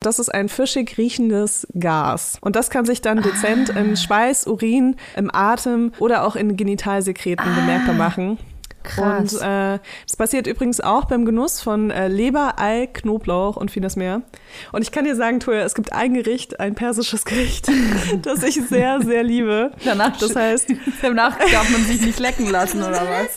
Das ist ein fischig riechendes Gas. Und das kann sich dann dezent ah. in Schweiß, Urin, im Atem oder auch in Genitalsekreten ah. bemerkbar machen. Krass. Und äh, das passiert übrigens auch beim Genuss von äh, Leber, Ei, Knoblauch und vieles mehr. Und ich kann dir sagen, Toja, es gibt ein Gericht, ein persisches Gericht, das ich sehr, sehr liebe. Danach, das heißt, danach darf man sich nicht lecken lassen oder was?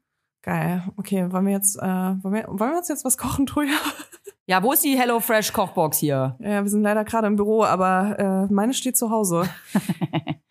Geil. Okay, wollen wir jetzt, äh, wollen, wir, wollen wir uns jetzt was kochen, Truja? Ja, wo ist die HelloFresh Kochbox hier? Ja, wir sind leider gerade im Büro, aber äh, meine steht zu Hause.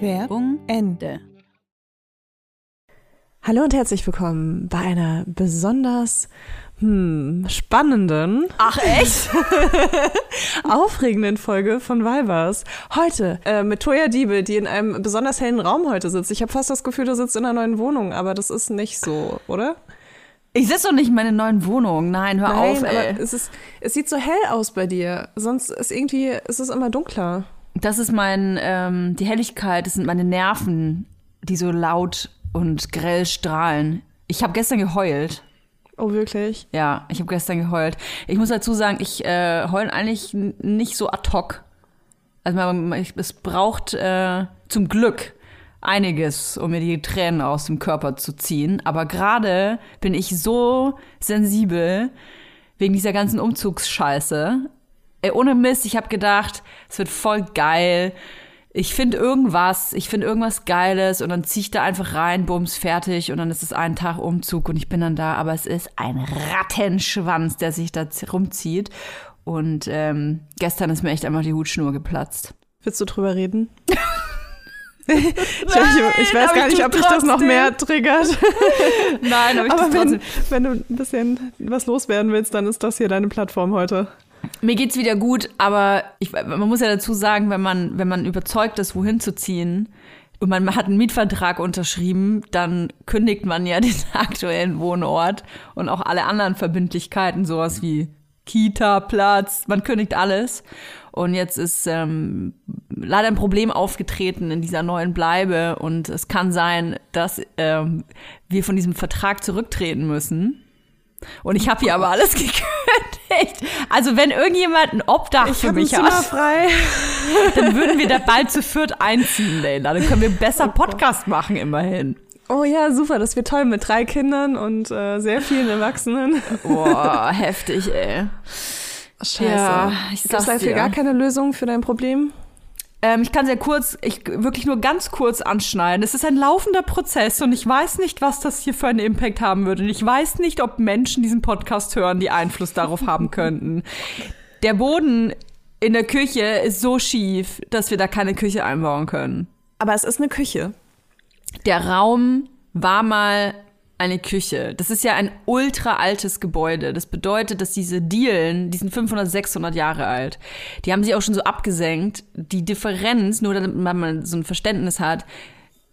Werbung Ende. Hallo und herzlich willkommen bei einer besonders hm, spannenden, ach echt, aufregenden Folge von Vibers. Heute äh, mit Toya Diebe, die in einem besonders hellen Raum heute sitzt. Ich habe fast das Gefühl, du sitzt in einer neuen Wohnung, aber das ist nicht so, oder? Ich sitze doch nicht in meiner neuen Wohnung. Nein, hör Nein, auf, ey. Aber es, ist, es sieht so hell aus bei dir. Sonst ist irgendwie, ist es immer dunkler. Das ist mein, ähm, die Helligkeit, das sind meine Nerven, die so laut und grell strahlen. Ich habe gestern geheult. Oh, wirklich? Ja, ich habe gestern geheult. Ich muss dazu sagen, ich äh, heule eigentlich nicht so ad hoc. Also man, es braucht äh, zum Glück einiges, um mir die Tränen aus dem Körper zu ziehen. Aber gerade bin ich so sensibel wegen dieser ganzen Umzugsscheiße. Ey, ohne Mist, ich habe gedacht, es wird voll geil. Ich finde irgendwas, ich finde irgendwas Geiles und dann ziehe ich da einfach rein, bums, fertig und dann ist es ein Tag Umzug und ich bin dann da, aber es ist ein Rattenschwanz, der sich da rumzieht. Und ähm, gestern ist mir echt einfach die Hutschnur geplatzt. Willst du drüber reden? ich, Nein, ich, ich, weiß gar nicht, ob dich das noch mehr triggert. Nein, aber ich aber wenn, wenn du ein bisschen was loswerden willst, dann ist das hier deine Plattform heute. Mir geht's wieder gut, aber ich, man muss ja dazu sagen, wenn man, wenn man überzeugt ist, wohin zu ziehen und man hat einen Mietvertrag unterschrieben, dann kündigt man ja den aktuellen Wohnort und auch alle anderen Verbindlichkeiten, sowas wie Kita, Platz, man kündigt alles. Und jetzt ist ähm, leider ein Problem aufgetreten in dieser neuen Bleibe und es kann sein, dass ähm, wir von diesem Vertrag zurücktreten müssen. Und ich habe hier aber alles gekündigt. Echt? Also wenn irgendjemand ein Obdach Ich für ein mich Zimmer hat, frei. dann würden wir da bald zu viert einziehen, Leila. Dann können wir besser Podcast machen, immerhin. Oh ja, super, das wird toll mit drei Kindern und äh, sehr vielen Erwachsenen. Boah, heftig, ey. Scheiße. Ja, ich Gibt es sag's dafür dir. gar keine Lösung für dein Problem? Ähm, ich kann sehr kurz, ich wirklich nur ganz kurz anschneiden. Es ist ein laufender Prozess und ich weiß nicht, was das hier für einen Impact haben würde. Und ich weiß nicht, ob Menschen diesen Podcast hören, die Einfluss darauf haben könnten. Der Boden in der Küche ist so schief, dass wir da keine Küche einbauen können. Aber es ist eine Küche. Der Raum war mal eine Küche. Das ist ja ein ultra altes Gebäude. Das bedeutet, dass diese Dielen, die sind 500, 600 Jahre alt. Die haben sich auch schon so abgesenkt. Die Differenz, nur damit man so ein Verständnis hat,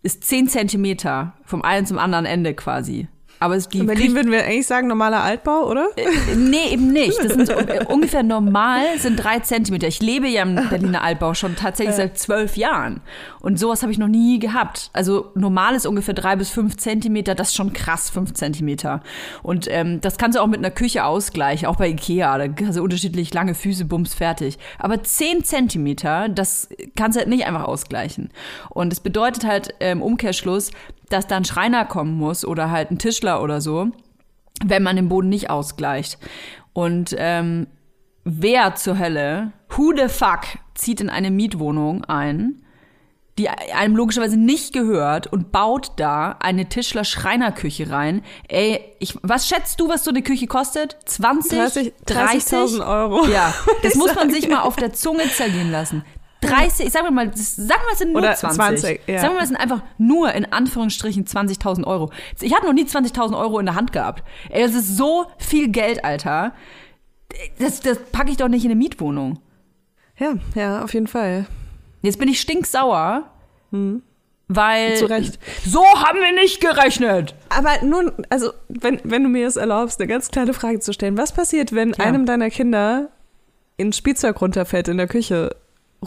ist 10 Zentimeter vom einen zum anderen Ende quasi. Aber es, die In Berlin würden wir eigentlich sagen, normaler Altbau, oder? Nee, eben nicht. Das sind so, äh, ungefähr normal sind drei Zentimeter. Ich lebe ja im Berliner Altbau schon tatsächlich seit zwölf Jahren. Und sowas habe ich noch nie gehabt. Also normal ist ungefähr drei bis fünf Zentimeter. Das ist schon krass, fünf Zentimeter. Und ähm, das kannst du auch mit einer Küche ausgleichen, auch bei Ikea. Da hast du unterschiedlich lange Füße, bums, fertig. Aber zehn Zentimeter, das kannst du halt nicht einfach ausgleichen. Und es bedeutet halt äh, im Umkehrschluss, dass da ein Schreiner kommen muss oder halt ein Tischler oder so wenn man den Boden nicht ausgleicht. Und ähm, wer zur Hölle, who the fuck, zieht in eine Mietwohnung ein, die einem logischerweise nicht gehört und baut da eine Tischler-Schreinerküche rein. Ey, ich, was schätzt du, was so eine Küche kostet? 20? 30 30.000 Euro. Ja, das muss man sich mal auf der Zunge zergehen lassen. 30, ich sag mal, das- sagen wir, es sind nur Oder 20. 20, ja. Sagen wir, es sind einfach nur in Anführungsstrichen 20.000 Euro. Ich habe noch nie 20.000 Euro in der Hand gehabt. Ey, das ist so viel Geld, Alter. Das, das packe ich doch nicht in eine Mietwohnung. Ja, ja, auf jeden Fall. Jetzt bin ich stinksauer, weil. Hm. Zu Recht. So haben wir nicht gerechnet. Aber nun, also, wenn, wenn du mir es erlaubst, eine ganz kleine Frage zu stellen. Was passiert, wenn Ja. einem deiner Kinder ein Spielzeug runterfällt in der Küche?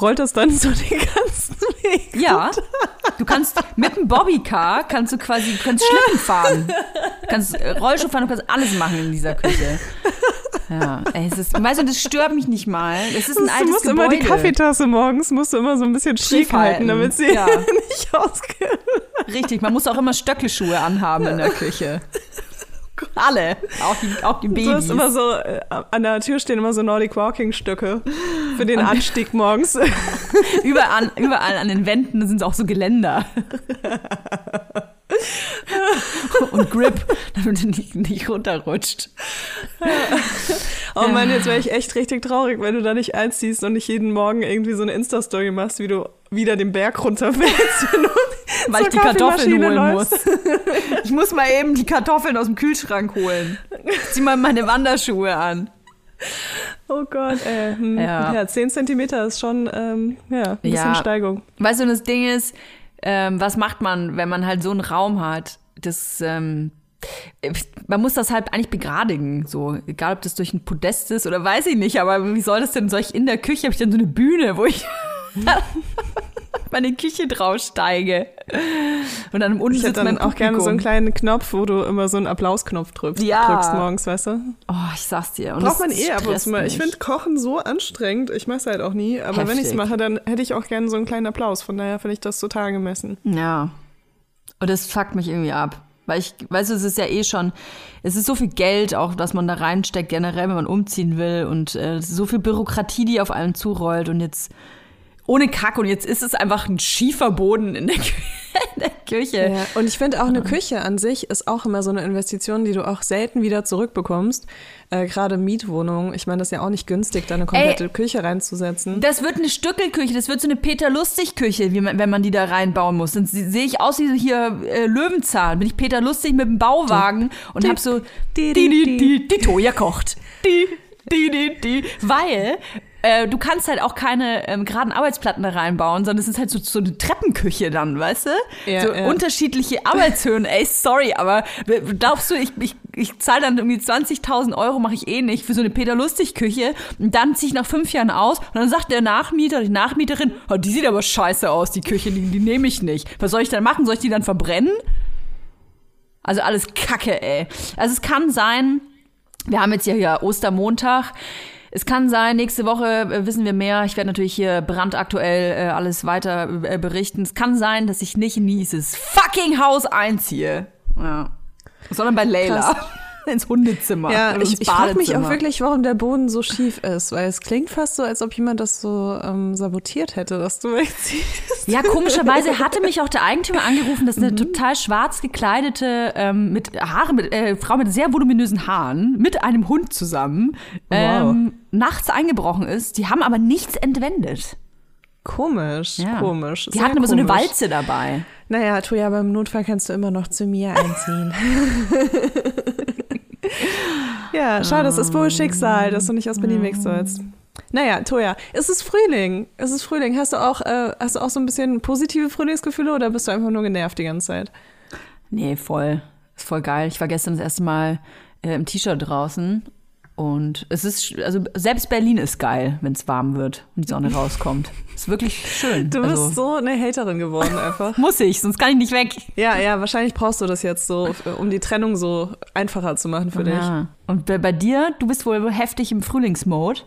Rollt das dann so den ganzen Weg? Ja. Du kannst mit dem Bobbycar kannst du quasi du kannst Schlitten fahren. Du kannst äh, Rollschuh fahren, du kannst alles machen in dieser Küche. Ja, ey, es ist, weißt du, das stört mich nicht mal. Es ist ein du altes musst Gebäude. immer die Kaffeetasse morgens, musst du immer so ein bisschen Schief halten. halten, damit sie Ja. nicht ausgeht. Richtig, man muss auch immer Stöckelschuhe anhaben in der Küche. Alle, auch die, auch die Du Babys. hast immer so, äh, an der Tür stehen immer so Nordic Walking Stücke für den Anstieg morgens. überall, überall an den Wänden sind auch so Geländer. Und Grip, damit du nicht, nicht runterrutscht. Oh Mann, jetzt wäre ich echt richtig traurig, wenn du da nicht einziehst und nicht jeden Morgen irgendwie so eine Insta-Story machst, wie du wieder den Berg runterfällst. Weil ich die Kartoffeln holen läufst. muss. Ich muss mal eben die Kartoffeln aus dem Kühlschrank holen. Zieh mal meine Wanderschuhe an. Oh Gott, ey. Hm. Ja. Ja. 10 Zentimeter ist schon, ähm, ja, ein bisschen Ja. Steigung. Weißt du, das Ding ist, ähm, was macht man, wenn man halt so einen Raum hat? Das, ähm, man muss das halt eigentlich begradigen, so. Egal, ob das durch ein Podest ist oder weiß ich nicht, aber wie soll das denn, soll ich in der Küche, habe ich dann so eine Bühne, wo ich meine Küche draufsteige. Und dann im unten sitzt mein auch gerne so einen kleinen Knopf, wo du immer so einen Applausknopf drückst, Ja. drückst morgens, weißt du? Oh, ich sag's dir. Und Braucht man eh ab und zu mal. Ich finde Kochen so anstrengend. Ich mache es halt auch nie. Aber wenn ich es Heftig. mache, dann hätte ich auch gerne so einen kleinen Applaus. Von daher finde ich das total angemessen. Ja. Und das fuckt mich irgendwie ab. Weil ich, weißt du, es ist ja eh schon, es ist so viel Geld auch, was man da reinsteckt, generell, wenn man umziehen will und äh, es ist so viel Bürokratie, die auf einen zurollt und jetzt ohne Kack und jetzt ist es einfach ein schiefer Boden in der, in der Küche. Ja, und ich finde auch eine Küche an sich ist auch immer so eine Investition, die du auch selten wieder zurückbekommst. Äh, Gerade Mietwohnungen. Ich meine, das ist ja auch nicht günstig, da eine komplette Küche reinzusetzen. Das wird eine Stückelküche, das wird so eine Peter-Lustig-Küche, wenn man die da reinbauen muss. Dann se- sehe ich aus wie hier äh, Löwenzahn. Bin ich Peter Lustig mit dem Bauwagen und hab so die, die, die, die Toja kocht. Die, die, die, die. Weil äh, du kannst halt auch keine ähm, geraden Arbeitsplatten da reinbauen, sondern es ist halt so, so eine Treppenküche dann, weißt du? Ja, so ja. unterschiedliche Arbeitshöhen. Ey, sorry, aber glaubst du, ich, ich, ich zahle dann irgendwie 20.000 Euro, mache ich eh nicht, für so eine Peter-Lustig-Küche und dann ziehe ich nach fünf Jahren aus und dann sagt der Nachmieter, die Nachmieterin, oh, die sieht aber scheiße aus, die Küche, die, die nehme ich nicht. Was soll ich dann machen? Soll ich die dann verbrennen? Also alles Kacke, ey. Also es kann sein, Wir haben jetzt ja hier Ostermontag. Es kann sein, nächste Woche äh, wissen wir mehr. Ich werde natürlich hier brandaktuell äh, alles weiter äh, berichten. Es kann sein, dass ich nicht in dieses fucking Haus einziehe. Ja. Sondern bei Layla. Krass. ins Hundezimmer. Ja, ins ich, ich frage mich auch wirklich, warum der Boden so schief ist, weil es klingt fast so, als ob jemand das so ähm, sabotiert hätte, dass du wegziehst. Ja, komischerweise hatte mich auch der Eigentümer angerufen, dass eine Mhm. total schwarz gekleidete ähm, mit Haare, mit, äh, Frau mit sehr voluminösen Haaren mit einem Hund zusammen ähm, nachts eingebrochen ist. Die haben aber nichts entwendet. Komisch, Ja. komisch. Die hatten aber so eine komisch. Walze dabei. Naja, Toja, aber im Notfall kannst du immer noch zu mir einziehen. Ja, schau, das ist wohl Schicksal, dass du nicht aus Berlin weg sollst. Naja, Toja, es ist Frühling. Es ist Frühling. Hast du auch, äh, hast du auch so ein bisschen positive Frühlingsgefühle oder bist du einfach nur genervt die ganze Zeit? Nee, voll. Ist voll geil. Ich war gestern das erste Mal äh, im T-Shirt draußen. Und es ist, also selbst Berlin ist geil, wenn es warm wird und die Sonne rauskommt. Ist wirklich schön. Du also, bist so eine Haterin geworden einfach. Muss ich, sonst kann ich nicht weg. ja, ja, wahrscheinlich brauchst du das jetzt so, um die Trennung so einfacher zu machen für dich. Ja. Und bei, bei dir, du bist wohl heftig im Frühlingsmode.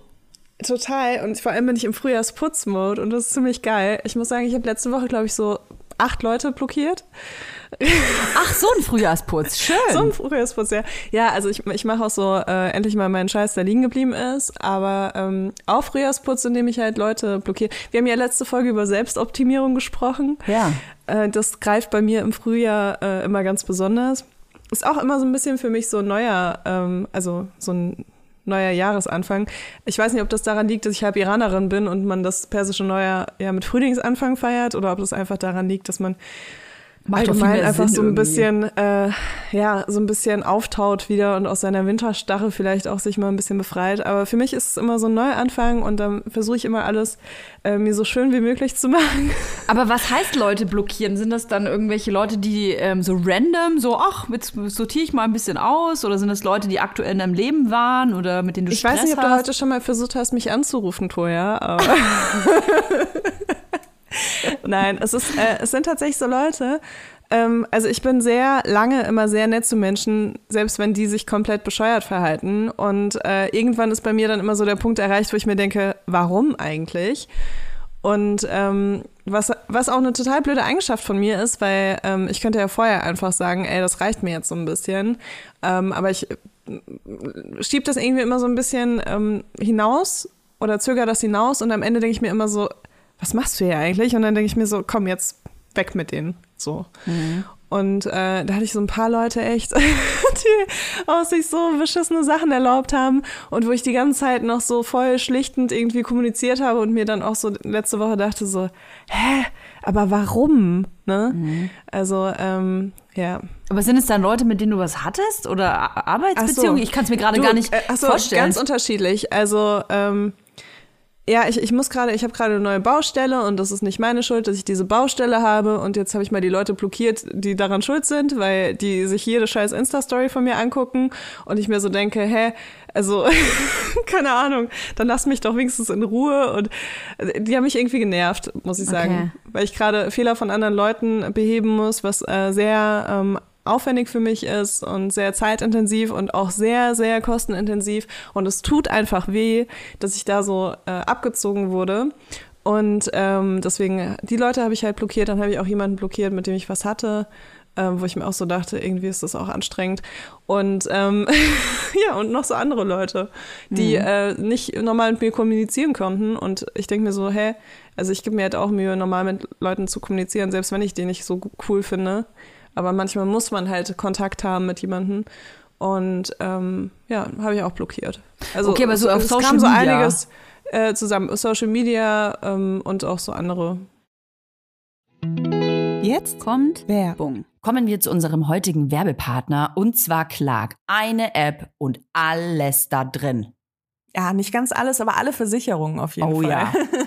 Total. Und vor allem bin ich im Frühjahrsputzmode und das ist ziemlich geil. Ich muss sagen, ich habe letzte Woche, glaube ich, so acht Leute blockiert. Ach, so ein Frühjahrsputz. Schön. So ein Frühjahrsputz, ja. Ja, also ich, ich mache auch so äh, endlich mal meinen Scheiß, der liegen geblieben ist. Aber ähm, auch Frühjahrsputz, indem ich halt Leute blockiere. Wir haben ja letzte Folge über Selbstoptimierung gesprochen. Ja. Äh, das greift bei mir im Frühjahr äh, immer ganz besonders. Ist auch immer so ein bisschen für mich so ein neuer, ähm, also so ein neuer Jahresanfang. Ich weiß nicht, ob das daran liegt, dass ich halb Iranerin bin und man das persische Neujahr ja mit Frühlingsanfang feiert oder ob das einfach daran liegt, dass man Macht allgemein einfach Sinn so ein irgendwie. bisschen, äh, ja, so ein bisschen auftaut wieder und aus seiner Winterstarre vielleicht auch sich mal ein bisschen befreit. Aber für mich ist es immer so ein Neuanfang und dann versuche ich immer alles äh, mir so schön wie möglich zu machen. Aber was heißt Leute blockieren? Sind das dann irgendwelche Leute, die ähm, so random, so, ach, jetzt sortiere ich mal ein bisschen aus? Oder sind das Leute, die aktuell in deinem Leben waren oder mit denen du Ich Stress weiß nicht, ob hast? du heute schon mal versucht hast, mich anzurufen, Toja, aber. Nein, es, ist, äh, es sind tatsächlich so Leute. Ähm, also ich bin sehr lange immer sehr nett zu Menschen, selbst wenn die sich komplett bescheuert verhalten. Und äh, irgendwann ist bei mir dann immer so der Punkt erreicht, wo ich mir denke, warum eigentlich? Und ähm, was, was auch eine total blöde Eigenschaft von mir ist, weil ähm, ich könnte ja vorher einfach sagen, ey, das reicht mir jetzt so ein bisschen. Ähm, aber ich schieb das irgendwie immer so ein bisschen ähm, hinaus oder zöger das hinaus und am Ende denke ich mir immer so, was machst du hier eigentlich? Und dann denke ich mir so, komm jetzt weg mit denen. So. Und äh, da hatte ich so ein paar Leute echt, die aus sich so beschissene Sachen erlaubt haben und wo ich die ganze Zeit noch so voll schlichtend irgendwie kommuniziert habe und mir dann auch so letzte Woche dachte so, hä, aber warum? Ne? Also, ähm, ja. Aber sind es dann Leute, mit denen du was hattest? Oder Arbeitsbeziehungen? So. Ich kann es mir gerade gar nicht äh, so, vorstellen. ganz unterschiedlich. Also, ähm, ja, ich, ich muss gerade, ich habe gerade eine neue Baustelle und das ist nicht meine Schuld, dass ich diese Baustelle habe. Und jetzt habe ich mal die Leute blockiert, die daran schuld sind, weil die sich jede scheiß Insta-Story von mir angucken. Und ich mir so denke, hä, also, keine Ahnung, dann lass mich doch wenigstens in Ruhe. Und die haben mich irgendwie genervt, muss ich sagen, Okay. weil ich gerade Fehler von anderen Leuten beheben muss, was äh, sehr ähm, aufwendig für mich ist und sehr zeitintensiv und auch sehr, sehr kostenintensiv. Und es tut einfach weh, dass ich da so äh, abgezogen wurde. Und ähm, deswegen, die Leute habe ich halt blockiert. Dann habe ich auch jemanden blockiert, mit dem ich was hatte, ähm, wo ich mir auch so dachte, irgendwie ist das auch anstrengend. Und ähm, ja, und noch so andere Leute, die äh, nicht normal mit mir kommunizieren konnten. Und ich denke mir so, hä, also ich gebe mir halt auch Mühe, normal mit Leuten zu kommunizieren, selbst wenn ich die nicht so cool finde. Aber manchmal muss man halt Kontakt haben mit jemandem. Und ähm, ja, habe ich auch blockiert. Also Okay, aber so auf es Social kam so Media. einiges äh, zusammen. Social Media ähm, und auch so andere. Jetzt kommt Werbung. Kommen wir zu unserem heutigen Werbepartner und zwar Clark. Eine App und alles da drin. Ja, nicht ganz alles, aber alle Versicherungen auf jeden Oh Fall. ja.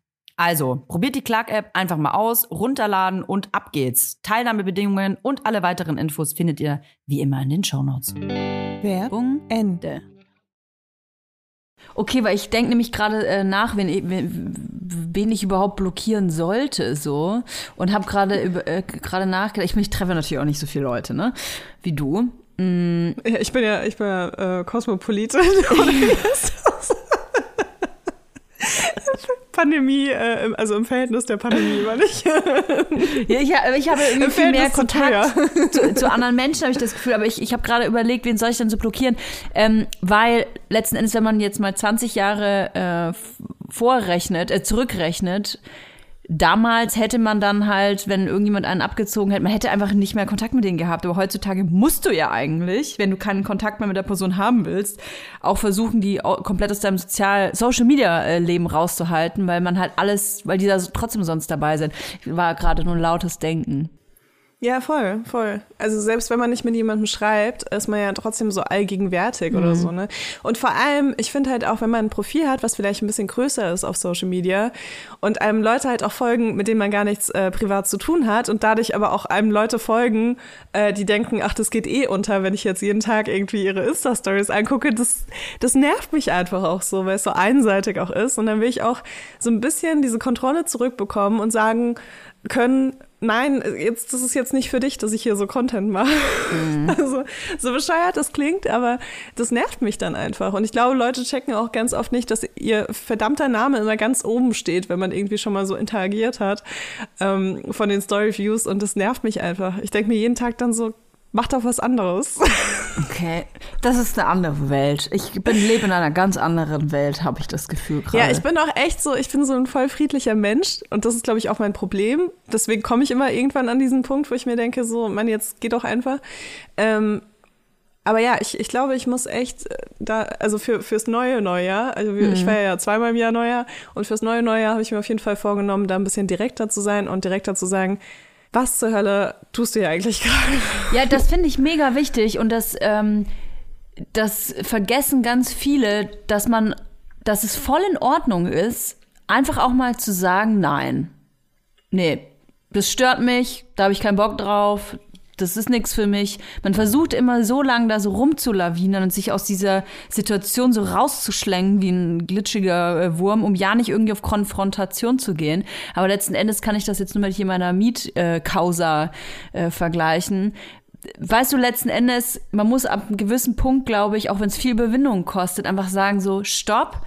Also, probiert die Clark-App einfach mal aus, runterladen und ab geht's. Teilnahmebedingungen und alle weiteren Infos findet ihr wie immer in den Shownotes. Werbung Ende. Okay, weil ich denke nämlich gerade äh, nach, wen, wen, wen ich überhaupt blockieren sollte, so und habe gerade äh, gerade nachgedacht. Ich, ich treffe natürlich auch nicht so viele Leute, ne, wie du. Mm. Ja, ich bin ja, ich bin ja äh, Kosmopolitin. Pandemie, äh, also im Verhältnis der Pandemie, war nicht. ja, ich, ich habe irgendwie viel mehr Kontakt zu, zu, anderen Menschen, habe ich das Gefühl. Aber ich, ich habe gerade überlegt, wen soll ich denn so blockieren? Ähm, weil letzten Endes, wenn man jetzt mal 20 Jahre äh, vorrechnet, äh, zurückrechnet, damals hätte man dann halt, wenn irgendjemand einen abgezogen hätte, man hätte einfach nicht mehr Kontakt mit denen gehabt. Aber heutzutage musst du ja eigentlich, wenn du keinen Kontakt mehr mit der Person haben willst, auch versuchen, die komplett aus deinem Sozial Social Media äh, Leben rauszuhalten, weil man halt alles, weil die da trotzdem sonst dabei sind. War gerade nur ein lautes Denken. Ja, voll, voll. Also selbst wenn man nicht mit jemandem schreibt, ist man ja trotzdem so allgegenwärtig mhm. oder so, ne? Und vor allem, ich finde halt auch, wenn man ein Profil hat, was vielleicht ein bisschen größer ist auf Social Media und einem Leute halt auch folgen, mit denen man gar nichts äh, privat zu tun hat und dadurch aber auch einem Leute folgen, äh, die denken, ach, das geht eh unter, wenn ich jetzt jeden Tag irgendwie ihre Insta-Stories angucke, das, das nervt mich einfach auch so, weil es so einseitig auch ist. Und dann will ich auch so ein bisschen diese Kontrolle zurückbekommen und sagen können, nein, jetzt, das ist jetzt nicht für dich, dass ich hier so Content mache. Mhm. Also, so bescheuert das klingt, aber das nervt mich dann einfach. Und ich glaube, Leute checken auch ganz oft nicht, dass ihr verdammter Name immer ganz oben steht, wenn man irgendwie schon mal so interagiert hat ähm, von den Story Views. Und das nervt mich einfach. Ich denke mir jeden Tag dann so, mach doch was anderes. Okay, das ist eine andere Welt. Ich bin lebe in einer ganz anderen Welt, habe ich das Gefühl gerade. Ja, ich bin auch echt so, ich bin so ein voll friedlicher Mensch und das ist glaube ich auch mein Problem. Deswegen komme ich immer irgendwann an diesen Punkt, wo ich mir denke, so, man, jetzt geht doch einfach. Ähm, aber ja, ich, ich glaube, ich muss echt äh, da, also für, fürs neue Neujahr, also mhm. ich feiere ja zweimal im Jahr Neujahr und fürs neue Neujahr habe ich mir auf jeden Fall vorgenommen, da ein bisschen direkter zu sein und direkter zu sagen, was zur Hölle tust du hier eigentlich gerade? Ja, das finde ich mega wichtig und das, ähm, das vergessen ganz viele, dass man, dass es voll in Ordnung ist, einfach auch mal zu sagen, nein. Nee, das stört mich, da habe ich keinen Bock drauf, das ist nichts für mich. Man versucht immer so lange da so rumzulawinen und sich aus dieser Situation so rauszuschlängen wie ein glitschiger äh, Wurm, um ja nicht irgendwie auf Konfrontation zu gehen. Aber letzten Endes kann ich das jetzt nur mit meiner Mietkausa äh, vergleichen weißt du, letzten Endes, man muss ab einem gewissen Punkt, glaube ich, auch wenn es viel Überwindung kostet, einfach sagen so, stopp,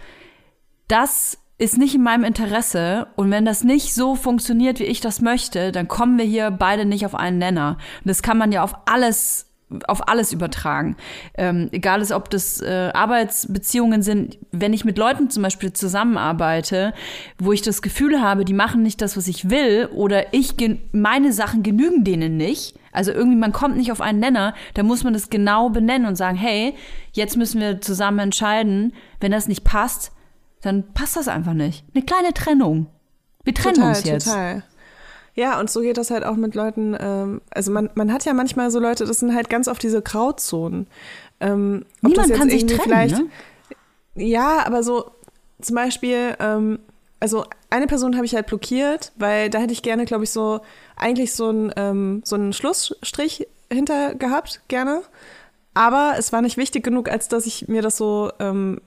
das ist nicht in meinem Interesse und wenn das nicht so funktioniert, wie ich das möchte, dann kommen wir hier beide nicht auf einen Nenner. Und das kann man ja auf alles auf alles übertragen. Ähm, egal ist, ob das äh, Arbeitsbeziehungen sind, wenn ich mit Leuten zum Beispiel zusammenarbeite, wo ich das Gefühl habe, die machen nicht das, was ich will, oder ich meine Sachen genügen denen nicht. Also irgendwie, man kommt nicht auf einen Nenner, da muss man das genau benennen und sagen, hey, jetzt müssen wir zusammen entscheiden, wenn das nicht passt, dann passt das einfach nicht. Eine kleine Trennung. Wir trennen total, uns jetzt. Total. Ja, und so geht das halt auch mit Leuten, ähm, also man, man hat ja manchmal so Leute, das sind halt ganz oft diese Grauzonen. Ähm, Niemand kann sich trennen, ne? Ja, aber so zum Beispiel, ähm, also eine Person habe ich halt blockiert, weil da hätte ich gerne, glaube ich, so eigentlich so einen ähm, so einen Schlussstrich hinter gehabt, gerne. Aber es war nicht wichtig genug, als dass ich mir das so ähm,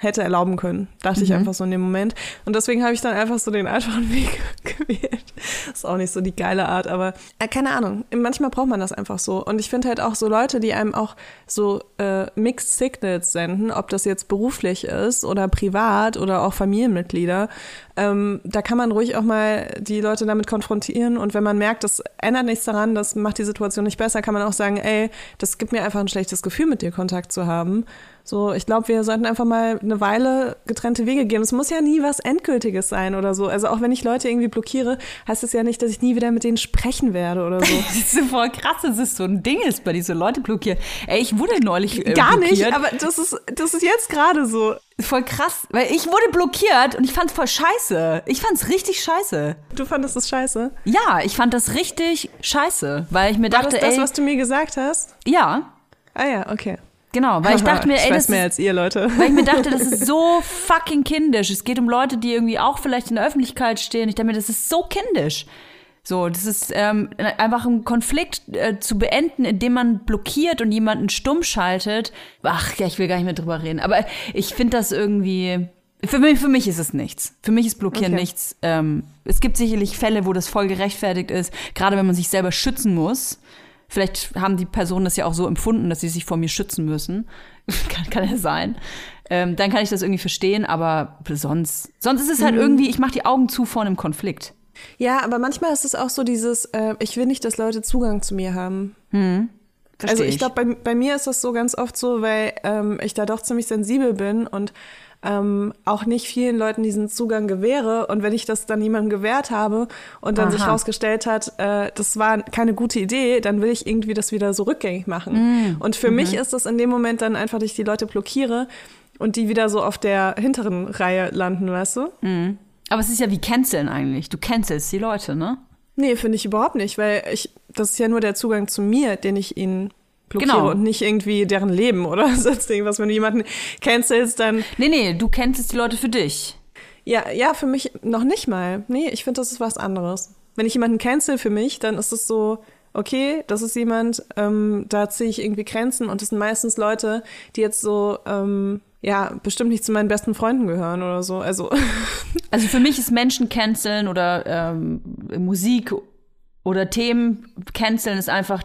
hätte erlauben können. Dachte ich Mhm. einfach so in dem Moment. Und deswegen habe ich dann einfach so den einfachen Weg gewählt. Ist auch nicht so die geile Art, aber äh, keine Ahnung. Manchmal braucht man das einfach so. Und ich finde halt auch so Leute, die einem auch so äh, Mixed Signals senden, ob das jetzt beruflich ist oder privat oder auch Familienmitglieder. Ähm, da kann man ruhig auch mal die Leute damit konfrontieren. Und wenn man merkt, das ändert nichts daran, das macht die Situation nicht besser, kann man auch sagen, ey, das gibt mir einfach ein schlechtes Gefühl, mit dir Kontakt zu haben. So, ich glaube, wir sollten einfach mal eine Weile getrennte Wege gehen. Es muss ja nie was Endgültiges sein oder so. Also auch wenn ich Leute irgendwie blockiere, heißt es ja nicht, dass ich nie wieder mit denen sprechen werde oder so. Das ist so voll krass, dass es so ein Ding ist bei diesen Leute blockieren. Ey, ich wurde neulich äh, Gar nicht, blockiert. aber das ist, das ist jetzt gerade so. Voll krass, weil ich wurde blockiert und ich fand's voll scheiße. Ich fand's richtig scheiße. Du fandest es scheiße. Ja, ich fand das richtig scheiße, weil ich mir War dachte, das das, ey, was du mir gesagt hast? ja, Ah ja, okay. Genau, weil ich dachte mir, ich ey, weiß das mehr ist, als ihr, Leute. weil ich mir dachte, das ist so fucking kindisch. Es geht um Leute, die irgendwie auch vielleicht in der Öffentlichkeit stehen. Ich dachte mir, das ist so kindisch. So, das ist ähm, einfach ein Konflikt äh, zu beenden, indem man blockiert und jemanden stumm schaltet. Ach, ja, ich will gar nicht mehr drüber reden. Aber ich finde das irgendwie. Für mich, für mich ist es nichts. Für mich ist Blockieren Okay. nichts. Ähm, es gibt sicherlich Fälle, wo das voll gerechtfertigt ist, gerade wenn man sich selber schützen muss. Vielleicht haben die Personen das ja auch so empfunden, dass sie sich vor mir schützen müssen. kann, kann ja sein. Ähm, dann kann ich das irgendwie verstehen, aber sonst, sonst ist es Mhm. halt irgendwie, ich mache die Augen zu vor einem Konflikt. Ja, aber manchmal ist es auch so dieses, äh, ich will nicht, dass Leute Zugang zu mir haben. Versteh also ich glaube, bei, bei mir ist das so ganz oft so, weil ähm, ich da doch ziemlich sensibel bin und ähm, auch nicht vielen Leuten diesen Zugang gewähre. Und wenn ich das dann jemandem gewährt habe und dann sich Aha. rausgestellt hat, äh, das war keine gute Idee, dann will ich irgendwie das wieder so rückgängig machen. Und für mich ist das in dem Moment dann einfach, dass ich die Leute blockiere und die wieder so auf der hinteren Reihe landen, weißt du? Aber es ist ja wie canceln eigentlich. Du cancelst die Leute, ne? Nee, finde ich überhaupt nicht, weil ich, das ist ja nur der Zugang zu mir, den ich ihnen blockiere Genau. und nicht irgendwie deren Leben oder sonst irgendwas. Wenn du jemanden cancelst, dann, Nee, nee, du cancelst die Leute für dich. ja, ja, für mich noch nicht mal. Nee, ich finde, das ist was anderes. Wenn ich jemanden cancel für mich, dann ist es so, okay, das ist jemand, ähm, da ziehe ich irgendwie Grenzen und das sind meistens Leute, die jetzt so, ähm, ja, bestimmt nicht zu meinen besten Freunden gehören oder so. Also, Also für mich ist Menschen canceln oder ähm, Musik oder Themen canceln ist einfach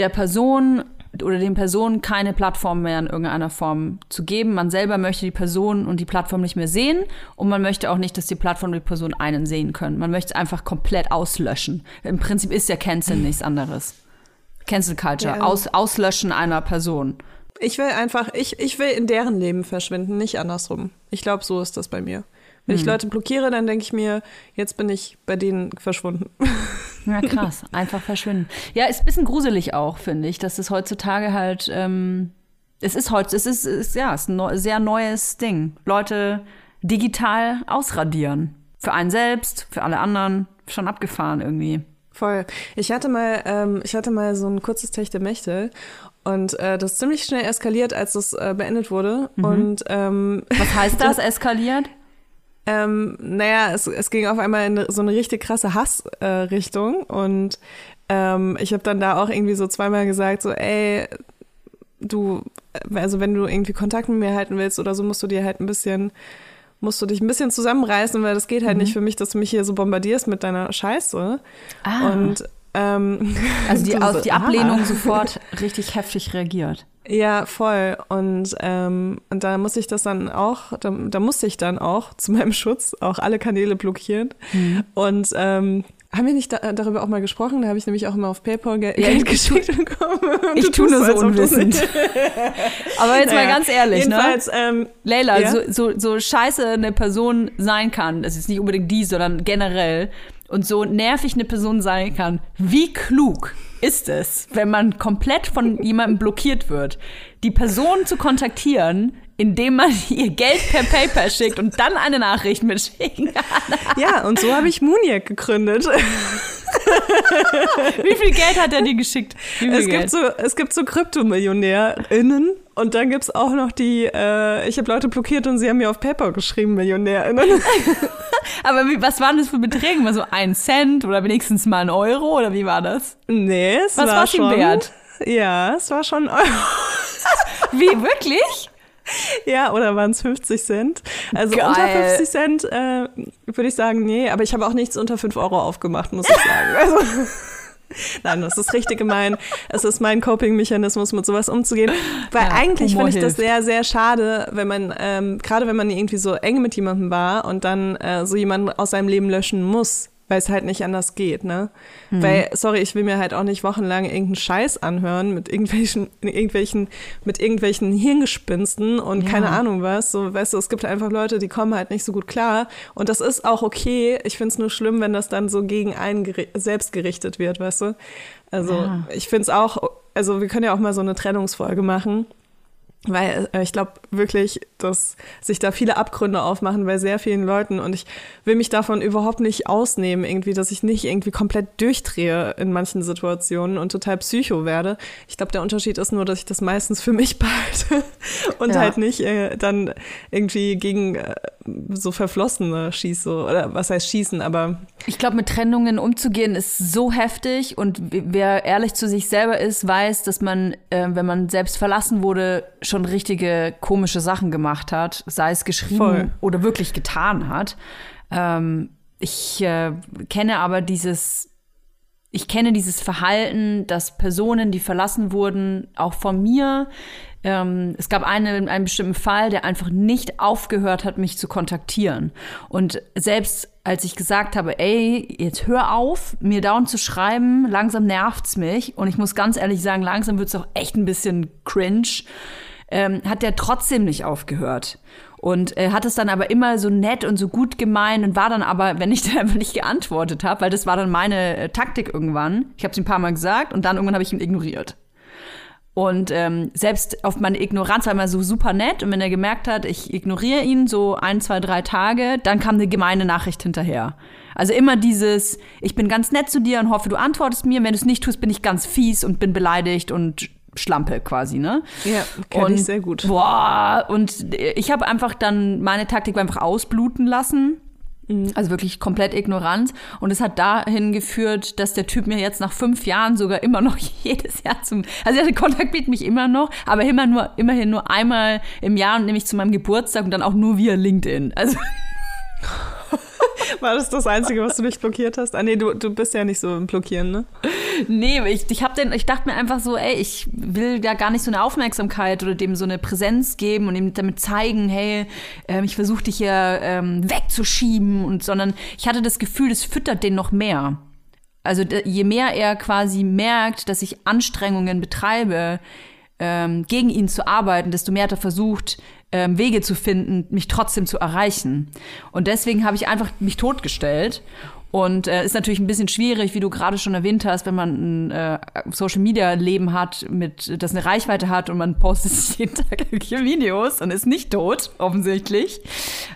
der Person oder den Personen keine Plattform mehr in irgendeiner Form zu geben. Man selber möchte die Person und die Plattform nicht mehr sehen und man möchte auch nicht, dass die Plattform und die Person einen sehen können. Man möchte es einfach komplett auslöschen. Im Prinzip ist ja Canceln nichts anderes. Cancel Culture, Ja. aus, auslöschen einer Person. Ich will einfach, ich, ich will in deren Leben verschwinden, nicht andersrum. Ich glaube, so ist das bei mir. Wenn ich Leute blockiere, dann denke ich mir, jetzt bin ich bei denen verschwunden. Ja, krass. Einfach verschwinden. Ja, ist ein bisschen gruselig auch, finde ich, dass es heutzutage halt, ähm, es ist heute, es ist, ist ja, es ist ein neu, sehr neues Ding. Leute digital ausradieren. Für einen selbst, für alle anderen. Schon abgefahren irgendwie. Voll. Ich hatte mal, ähm, ich hatte mal so ein kurzes Techtelmechtel und äh, das ist ziemlich schnell eskaliert, als das äh, beendet wurde. Und ähm, Was heißt das? Eskaliert? Ähm, naja, es, es ging auf einmal in so eine richtig krasse Hassrichtung äh, und ähm, ich habe dann da auch irgendwie so zweimal gesagt, so, ey, du, also wenn du irgendwie Kontakt mit mir halten willst oder so, musst du dir halt ein bisschen, musst du dich ein bisschen zusammenreißen, weil das geht halt nicht für mich, dass du mich hier so bombardierst mit deiner Scheiße. Ah. Und ähm, Also die, so, auf die ah. Ablehnung sofort richtig heftig reagiert. Ja, voll. Und, ähm, und da muss ich das dann auch, da, da musste ich dann auch zu meinem Schutz auch alle Kanäle blockieren. Und ähm, Haben wir nicht da, darüber auch mal gesprochen? Da habe ich nämlich auch immer auf PayPal Geld, Ja, geschickt bekommen. Ich tue nur tust so als ob du's unwissend. Aber jetzt mal Naja, ganz ehrlich, ne? Jedenfalls, ähm, Leila, Ja? so, so, so scheiße eine Person sein kann, das ist nicht unbedingt die, sondern generell, und so nervig eine Person sein kann, wie klug ist es, wenn man komplett von jemandem blockiert wird, die Person zu kontaktieren, indem man ihr Geld per PayPal schickt und dann eine Nachricht mitschicken. ja, und so habe ich Mooniac gegründet. Wie viel Geld hat er dir geschickt? Es Geld? gibt so, es gibt so KryptomillionärInnen und dann gibt's auch noch die, äh, ich habe Leute blockiert und sie haben mir auf PayPal geschrieben, MillionärInnen. Aber wie, was waren das für Beträge? Mal so ein Cent oder wenigstens mal ein Euro oder wie war das? Nee, es Was war ihm schon, wert? Ja, es war schon Euro. Wie, wirklich? Ja, oder waren es 50 Cent? Also Geil. unter 50 Cent äh, würde ich sagen, nee, aber ich habe auch nichts unter 5 Euro aufgemacht, muss ich sagen. Also, Nein, das ist richtig gemein. Es ist mein Coping-Mechanismus, mit sowas umzugehen. Weil Ja, eigentlich finde ich das sehr, sehr schade, wenn man, ähm, gerade wenn man irgendwie so eng mit jemandem war und dann äh, so jemanden aus seinem Leben löschen muss, weil es halt nicht anders geht, ne? Mhm. Weil, sorry, ich will mir halt auch nicht wochenlang irgendeinen Scheiß anhören mit irgendwelchen, irgendwelchen, mit irgendwelchen Hirngespinsten und keine Ahnung was. So, weißt du, es gibt einfach Leute, die kommen halt nicht so gut klar. Und das ist auch okay. Ich finde es nur schlimm, wenn das dann so gegen einen selbst gerichtet wird, weißt du? Also, Ja. ich finde es auch, also wir können ja auch mal so eine Trennungsfolge machen. Weil äh, ich glaube wirklich, dass sich da viele Abgründe aufmachen bei sehr vielen Leuten und ich will mich davon überhaupt nicht ausnehmen, irgendwie, dass ich nicht irgendwie komplett durchdrehe in manchen Situationen und total psycho werde. Ich glaube, der Unterschied ist nur, dass ich das meistens für mich behalte und Ja. halt nicht äh, dann irgendwie gegen äh, so Verflossene schieße oder was heißt schießen, aber Ich glaube, mit Trennungen umzugehen ist so heftig und wer ehrlich zu sich selber ist, weiß, dass man, äh, wenn man selbst verlassen wurde, schon richtige komische Sachen gemacht hat, sei es geschrieben Voll. oder wirklich getan hat. Ähm, ich äh, kenne aber dieses, ich kenne dieses Verhalten, dass Personen, die verlassen wurden, auch von mir, ähm, es gab einen, einen bestimmten Fall, der einfach nicht aufgehört hat, mich zu kontaktieren. Und selbst als ich gesagt habe, ey, jetzt hör auf, mir dauernd zu schreiben, langsam nervt's mich. Und ich muss ganz ehrlich sagen, langsam wird's auch echt ein bisschen cringe. Ähm, hat der trotzdem nicht aufgehört. Und äh, hat es dann aber immer so nett und so gut gemeint und war dann aber, wenn ich dann einfach nicht geantwortet habe, weil das war dann meine äh, Taktik irgendwann. Ich habe es ein paar Mal gesagt und dann irgendwann habe ich ihn ignoriert. Und ähm, selbst auf meine Ignoranz war er immer so super nett. Und wenn er gemerkt hat, ich ignoriere ihn so ein, zwei, drei Tage, dann kam eine gemeine Nachricht hinterher. Also immer dieses, ich bin ganz nett zu dir und hoffe, du antwortest mir. Wenn du es nicht tust, bin ich ganz fies und bin beleidigt und Schlampe quasi, ne? ja, kenne ich sehr gut. Boah, und ich habe einfach dann, meine Taktik war einfach ausbluten lassen. Also wirklich komplett ignorant. Und es hat dahin geführt, dass der Typ mir jetzt nach fünf Jahren sogar immer noch jedes Jahr zum, also der Kontakt bietet mich immer noch, aber immer nur, immerhin nur einmal im Jahr, nämlich zu meinem Geburtstag und dann auch nur via LinkedIn. Also War das das Einzige, was du nicht blockiert hast? Ah nee, du, du bist ja nicht so im Blockieren, ne? Nee, ich, ich hab den, ich dachte mir einfach so, ey, ich will da gar nicht so eine Aufmerksamkeit oder dem so eine Präsenz geben und ihm damit zeigen, hey, ähm, ich versuche dich hier ähm, wegzuschieben und sondern ich hatte das Gefühl, das füttert den noch mehr. Also je mehr er quasi merkt, dass ich Anstrengungen betreibe, ähm, gegen ihn zu arbeiten, desto mehr hat er versucht, ähm, Wege zu finden, mich trotzdem zu erreichen. Und deswegen habe ich einfach mich totgestellt. Und äh, ist natürlich ein bisschen schwierig, wie du gerade schon erwähnt hast, wenn man ein äh, Social Media Leben hat, mit das eine Reichweite hat und man postet jeden Tag irgendwelche Videos und ist nicht tot, offensichtlich.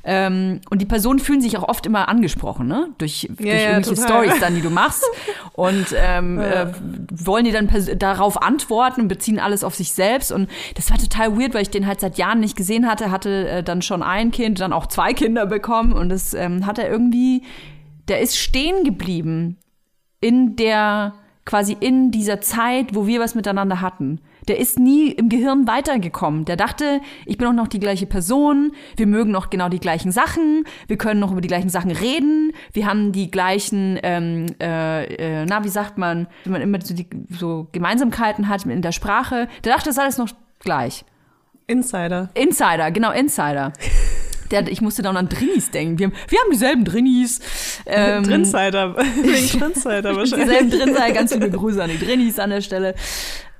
Ähm, und die Personen fühlen sich auch oft immer angesprochen, ne? Durch, durch ja, irgendwelche. Stories dann, die du machst. Und ähm, äh, wollen die dann darauf antworten und beziehen alles auf sich selbst. Und das war total weird, weil ich den halt seit Jahren nicht gesehen hatte, hatte äh, dann schon ein Kind, dann auch zwei Kinder bekommen. Und das ähm, hat er irgendwie, der ist stehen geblieben in der, quasi in dieser Zeit, wo wir was miteinander hatten. Der ist nie im Gehirn weitergekommen. Der dachte, ich bin auch noch die gleiche Person, wir mögen noch genau die gleichen Sachen, wir können noch über die gleichen Sachen reden, wir haben die gleichen, ähm, äh, äh, na, wie sagt man, wenn man immer so, die, so Gemeinsamkeiten hat in der Sprache. Der dachte, das ist alles noch gleich. Insider. Insider, genau, Insider. Der, ich musste dann an Drinis denken. Wir haben, wir haben dieselben Drinis. Ähm, Drinsider, wegen Drinsider wahrscheinlich. Dieselben Drinsider, ganz liebe Grüße an die Drinnies an der Stelle.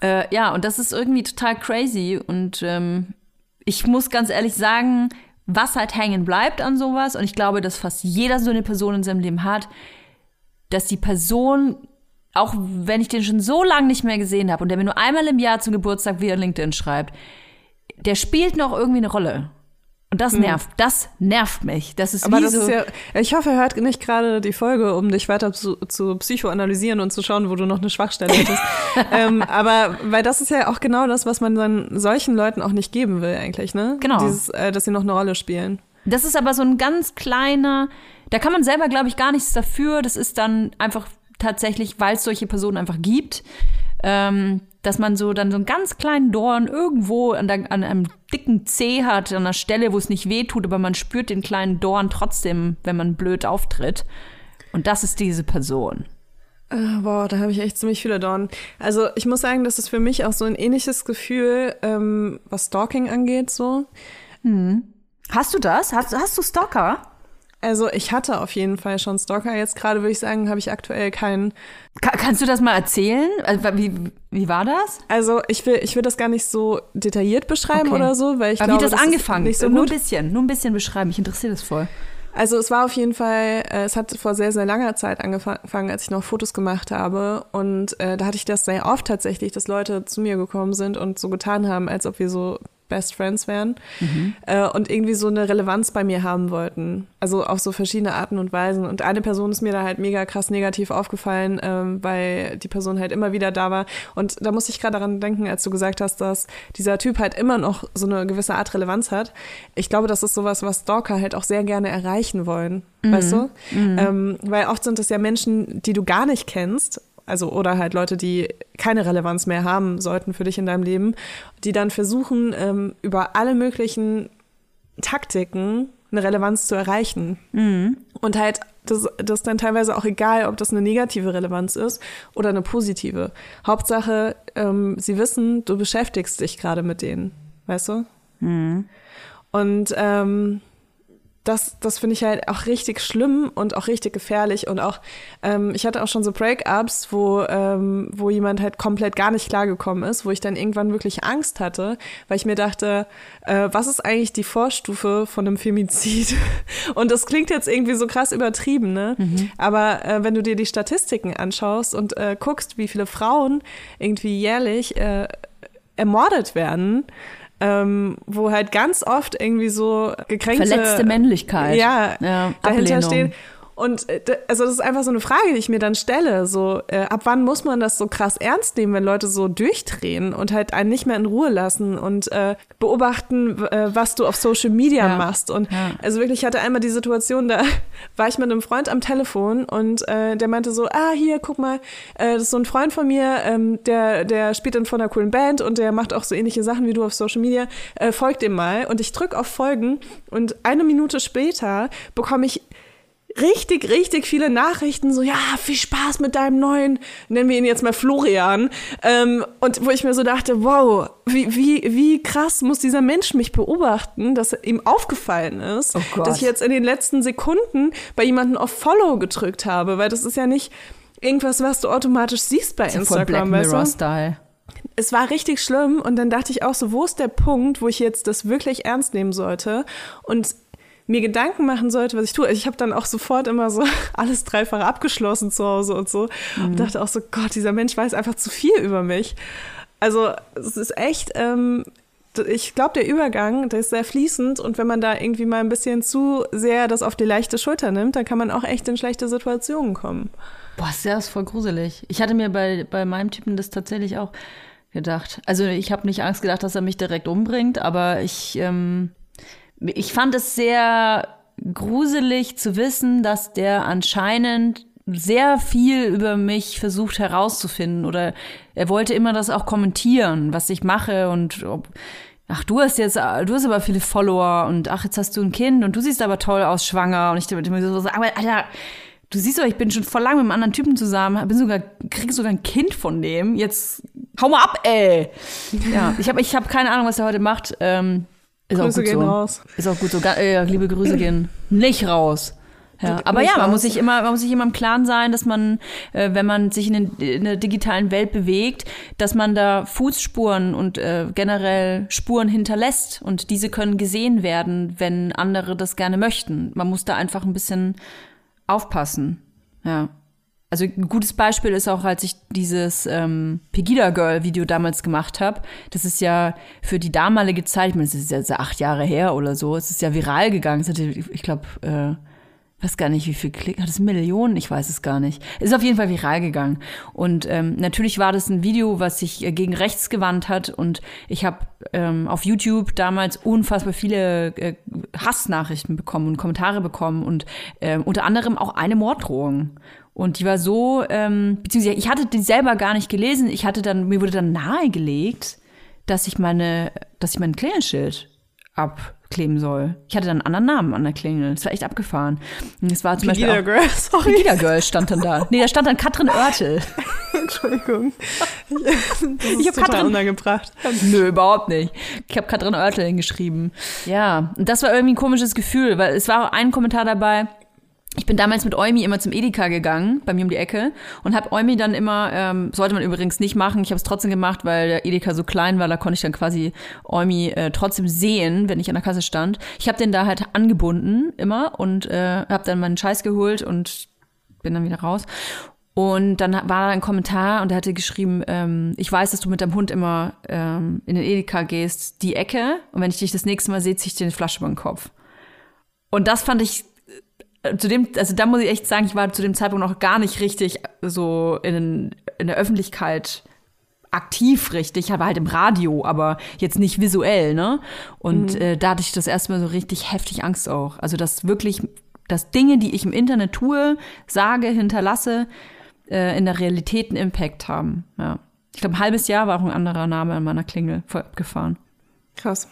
Äh, ja, und das ist irgendwie total crazy. Und ähm, ich muss ganz ehrlich sagen, was halt hängen bleibt an sowas, und ich glaube, dass fast jeder so eine Person in seinem Leben hat, dass die Person, auch wenn ich den schon so lange nicht mehr gesehen habe und der mir nur einmal im Jahr zum Geburtstag via LinkedIn schreibt, der spielt noch irgendwie eine Rolle. Und das nervt, das nervt mich. Das ist Aber wie das so, ist ja, ich hoffe, er hört nicht gerade die Folge, um dich weiter zu, zu psychoanalysieren und zu schauen, wo du noch eine Schwachstelle hättest. ähm, aber, weil das ist ja auch genau das, was man dann solchen Leuten auch nicht geben will, eigentlich, ne? Genau. Dieses, äh, dass sie noch eine Rolle spielen. Das ist aber so ein ganz kleiner, da kann man selber, glaube ich, gar nichts dafür. Das ist dann einfach tatsächlich, weil es solche Personen einfach gibt, ähm, dass man so dann so einen ganz kleinen Dorn irgendwo an, der, an einem dicken Zeh hat, an einer Stelle, wo es nicht weh tut, aber man spürt den kleinen Dorn trotzdem, wenn man blöd auftritt. Und das ist diese Person. Äh, boah, da habe ich echt ziemlich viele Dornen. Also ich muss sagen, das ist für mich auch so ein ähnliches Gefühl, ähm, was Stalking angeht, so. Hast du das? Hast, hast du Stalker? Also ich hatte auf jeden Fall schon Stalker. Jetzt gerade würde ich sagen, habe ich aktuell keinen. Ka kannst du das mal erzählen? Also, wie, wie war das? Also ich will, ich will das gar nicht so detailliert beschreiben Okay. oder so, weil ich Aber glaube, wie das ist angefangen? Nicht so nur ein gut. bisschen, nur ein bisschen beschreiben. Mich interessiert das voll. Also es war auf jeden Fall, äh, es hat vor sehr, sehr langer Zeit angefangen, als ich noch Fotos gemacht habe. Und äh, da hatte ich das sehr oft tatsächlich, dass Leute zu mir gekommen sind und so getan haben, als ob wir so Best Friends wären. Äh, und irgendwie so eine Relevanz bei mir haben wollten. Also auf so verschiedene Arten und Weisen. Und eine Person ist mir da halt mega krass negativ aufgefallen, ähm, weil die Person halt immer wieder da war. Und da musste ich gerade daran denken, als du gesagt hast, dass dieser Typ halt immer noch so eine gewisse Art Relevanz hat. Ich glaube, das ist sowas, was Stalker halt auch sehr gerne erreichen wollen. Weißt du? Ähm, weil oft sind es ja Menschen, die du gar nicht kennst. Also, oder halt Leute, die keine Relevanz mehr haben sollten für dich in deinem Leben, die dann versuchen, ähm, über alle möglichen Taktiken eine Relevanz zu erreichen. Und halt, das, das ist dann teilweise auch egal, ob das eine negative Relevanz ist oder eine positive. Hauptsache, ähm, sie wissen, du beschäftigst dich gerade mit denen. Weißt du? Und ähm, das, das finde ich halt auch richtig schlimm und auch richtig gefährlich. Und auch, ähm, ich hatte auch schon so Breakups, wo, ähm, wo jemand halt komplett gar nicht klargekommen ist, wo ich dann irgendwann wirklich Angst hatte, weil ich mir dachte, äh, was ist eigentlich die Vorstufe von einem Femizid? Und das klingt jetzt irgendwie so krass übertrieben, ne? Aber äh, wenn du dir die Statistiken anschaust und äh, guckst, wie viele Frauen irgendwie jährlich äh, ermordet werden, ähm, wo halt ganz oft irgendwie so gekränkte Verletzte Männlichkeit. ja, Ja, dahinter Ablehnung. steht. Und äh, also das ist einfach so eine Frage, die ich mir dann stelle. So, äh, ab wann muss man das so krass ernst nehmen, wenn Leute so durchdrehen und halt einen nicht mehr in Ruhe lassen und äh, beobachten, äh, was du auf Social Media Ja. machst. Und Ja. also wirklich, ich hatte einmal die Situation, da war ich mit einem Freund am Telefon und äh, der meinte so, ah, hier, guck mal, äh, das ist so ein Freund von mir, ähm, der, der spielt in von einer coolen Band und der macht auch so ähnliche Sachen wie du auf Social Media. Äh, folgt dem mal. Und ich drück auf Folgen und eine Minute später bekomme ich richtig, richtig viele Nachrichten, so, ja, viel Spaß mit deinem neuen, nennen wir ihn jetzt mal Florian. Ähm, und wo ich mir so dachte, wow, wie, wie, wie krass muss dieser Mensch mich beobachten, dass ihm aufgefallen ist, Oh dass ich jetzt in den letzten Sekunden bei jemandem auf Follow gedrückt habe, weil das ist ja nicht irgendwas, was du automatisch siehst bei Black Instagram, weißt du? Mirror-Style. es war richtig schlimm und dann dachte ich auch so, wo ist der Punkt, wo ich jetzt das wirklich ernst nehmen sollte und mir Gedanken machen sollte, was ich tue. Also Ich habe dann auch sofort immer so alles dreifach abgeschlossen zu Hause und so und dachte auch so, Gott, dieser Mensch weiß einfach zu viel über mich. Also es ist echt, ähm, ich glaube, der Übergang, der ist sehr fließend und wenn man da irgendwie mal ein bisschen zu sehr das auf die leichte Schulter nimmt, dann kann man auch echt in schlechte Situationen kommen. Boah, ist das voll gruselig. Ich hatte mir bei, bei meinem Typen das tatsächlich auch gedacht. Also ich habe nicht Angst gedacht, dass er mich direkt umbringt, aber ich, ähm, ich fand es sehr gruselig zu wissen, dass der anscheinend sehr viel über mich versucht herauszufinden oder er wollte immer das auch kommentieren, was ich mache und ob, ach, du hast jetzt, du hast aber viele Follower und ach, jetzt hast du ein Kind und du siehst aber toll aus, schwanger und ich dachte mir so, aber Alter, du siehst doch, ich bin schon voll lange mit einem anderen Typen zusammen, bin sogar, krieg sogar ein Kind von dem, jetzt hau mal ab, ey. Ja, ich habe ich hab keine Ahnung, was er heute macht, ähm, ist auch Grüße gut gehen so. raus. Ist auch gut so. Äh, liebe Grüße gehen nicht raus. Ja, aber ja, man muss sich immer, man muss sich immer im Klaren sein, dass man, äh, wenn man sich in, den, in der digitalen Welt bewegt, dass man da Fußspuren und äh, generell Spuren hinterlässt und diese können gesehen werden, wenn andere das gerne möchten. Man muss da einfach ein bisschen aufpassen. Ja. Also ein gutes Beispiel ist auch, als ich dieses ähm, Pegida Girl Video damals gemacht habe. Das ist ja für die damalige Zeit, ich meine, es ist jetzt acht Jahre her oder so, es ist ja viral gegangen. Es hatte, ich glaube, äh, weiß gar nicht, wie viel Klick, hat es Millionen? Ich weiß es gar nicht. Ist auf jeden Fall viral gegangen. Und ähm, natürlich war das ein Video, was sich äh, gegen rechts gewandt hat. Und ich habe ähm, auf YouTube damals unfassbar viele äh, Hassnachrichten bekommen und Kommentare bekommen und ähm, unter anderem auch eine Morddrohung. Und die war so, ähm, beziehungsweise ich hatte die selber gar nicht gelesen. Ich hatte dann, mir wurde dann nahegelegt, dass ich meine, dass ich mein Klingelschild abkleben soll. Ich hatte dann einen anderen Namen an der Klingel. Das war echt abgefahren. Und es war zum Pegida Beispiel auch, Girl, sorry. Pegida Girl stand dann da. Nee, da stand dann Katrin Oertel. Entschuldigung. Ich hab total Katrin- untergebracht. Nö, überhaupt nicht. Ich habe Katrin Oertel hingeschrieben. Ja, und das war irgendwie ein komisches Gefühl, weil es war auch ein Kommentar dabei. Ich bin damals mit Eumi immer zum Edeka gegangen, bei mir um die Ecke, und habe Eumi dann immer, ähm, sollte man übrigens nicht machen, ich habe es trotzdem gemacht, weil der Edeka so klein war, da konnte ich dann quasi Eumi äh, trotzdem sehen, wenn ich an der Kasse stand. Ich habe den da halt angebunden immer und äh, habe dann meinen Scheiß geholt und bin dann wieder raus. Und dann war da ein Kommentar und er hatte geschrieben, ähm, ich weiß, dass du mit deinem Hund immer ähm, in den Edeka gehst, die Ecke, und wenn ich dich das nächste Mal sehe, zieh ich dir eine Flasche über den Kopf. Und das fand ich zu dem, also da muss ich echt sagen, ich war zu dem Zeitpunkt noch gar nicht richtig so in, in der Öffentlichkeit aktiv richtig, aber halt im Radio, aber jetzt nicht visuell, ne? Und äh, da hatte ich das erstmal so richtig heftig Angst auch. Also dass wirklich, dass Dinge, die ich im Internet tue, sage, hinterlasse, äh, in der Realität einen Impact haben. Ja. Ich glaube, ein halbes Jahr war auch ein anderer Name an meiner Klingel voll abgefahren. Krass.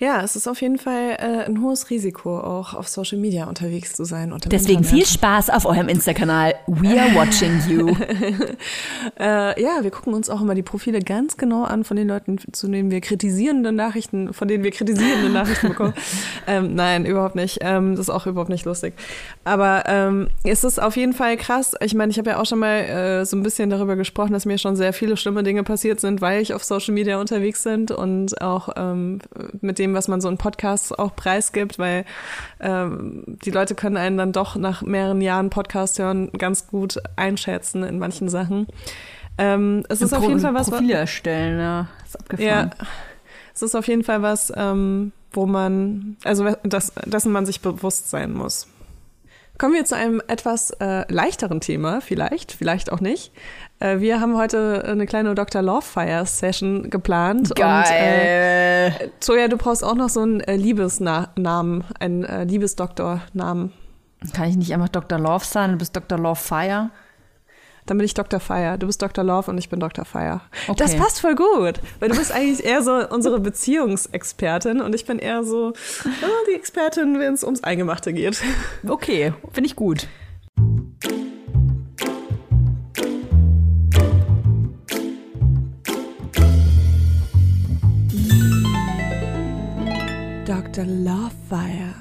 Ja, es ist auf jeden Fall äh, ein hohes Risiko, auch auf Social Media unterwegs zu sein. Und Deswegen viel Internet. Spaß auf eurem Insta-Kanal. We are watching you. Äh, ja, wir gucken uns auch immer die Profile ganz genau an von den Leuten, zu denen wir kritisierende Nachrichten, von denen wir kritisierende Nachrichten bekommen. ähm, nein, überhaupt nicht. Ähm, das ist auch überhaupt nicht lustig. Aber ähm, es ist auf jeden Fall krass. Ich meine, ich habe ja auch schon mal äh, so ein bisschen darüber gesprochen, dass mir schon sehr viele schlimme Dinge passiert sind, weil ich auf Social Media unterwegs sind und auch ähm, mit dem, was man so in Podcasts auch preisgibt, weil ähm, die Leute können einen dann doch nach mehreren Jahren Podcast hören ganz gut einschätzen in manchen Sachen. Ähm, es ist auf jeden Fall was, Profile erstellen, ja. Ist ja, abgefahren. es ist auf jeden Fall was, ähm, wo man, also das, dessen man sich bewusst sein muss. Kommen wir zu einem etwas äh, leichteren Thema, vielleicht, vielleicht auch nicht. Äh, wir haben heute eine kleine Dr. Lovefire Session geplant. Und, äh, Geil. Toja, du brauchst auch noch so einen äh, Liebesnamen, einen äh, Liebesdoktornamen. Kann ich nicht einfach Dr. Love sein? Du bist Dr. Love Fire? Dann bin ich Dr. Fire. Du bist Dr. Love und ich bin Dr. Fire. Okay. Das passt voll gut, weil du bist eigentlich eher so unsere Beziehungsexpertin und ich bin eher so oh, die Expertin, wenn es ums Eingemachte geht. Okay, finde ich gut. Dr. Lovefire.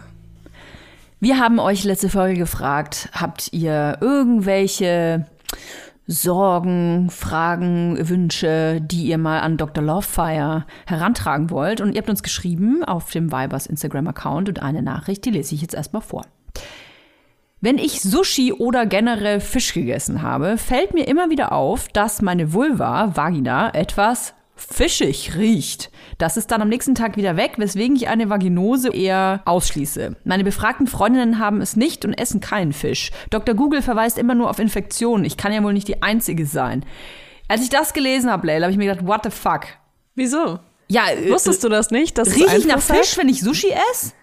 Wir haben euch letzte Folge gefragt, habt ihr irgendwelche Sorgen, Fragen, Wünsche, die ihr mal an Dr. Lovefire herantragen wollt? Und ihr habt uns geschrieben auf dem Vibers Instagram-Account und eine Nachricht, die lese ich jetzt erstmal vor. Wenn ich Sushi oder generell Fisch gegessen habe, fällt mir immer wieder auf, dass meine Vulva, Vagina, etwas fischig riecht. Das ist dann am nächsten Tag wieder weg, weswegen ich eine Vaginose eher ausschließe. Meine befragten Freundinnen haben es nicht und essen keinen Fisch. Dr. Google verweist immer nur auf Infektionen. Ich kann ja wohl nicht die Einzige sein. Als ich das gelesen habe, Leila, habe ich mir gedacht, what the fuck? Wieso? Ja, äh, Wusstest du das nicht? Dass es Rieche ich nach? Fisch, wenn ich Sushi esse?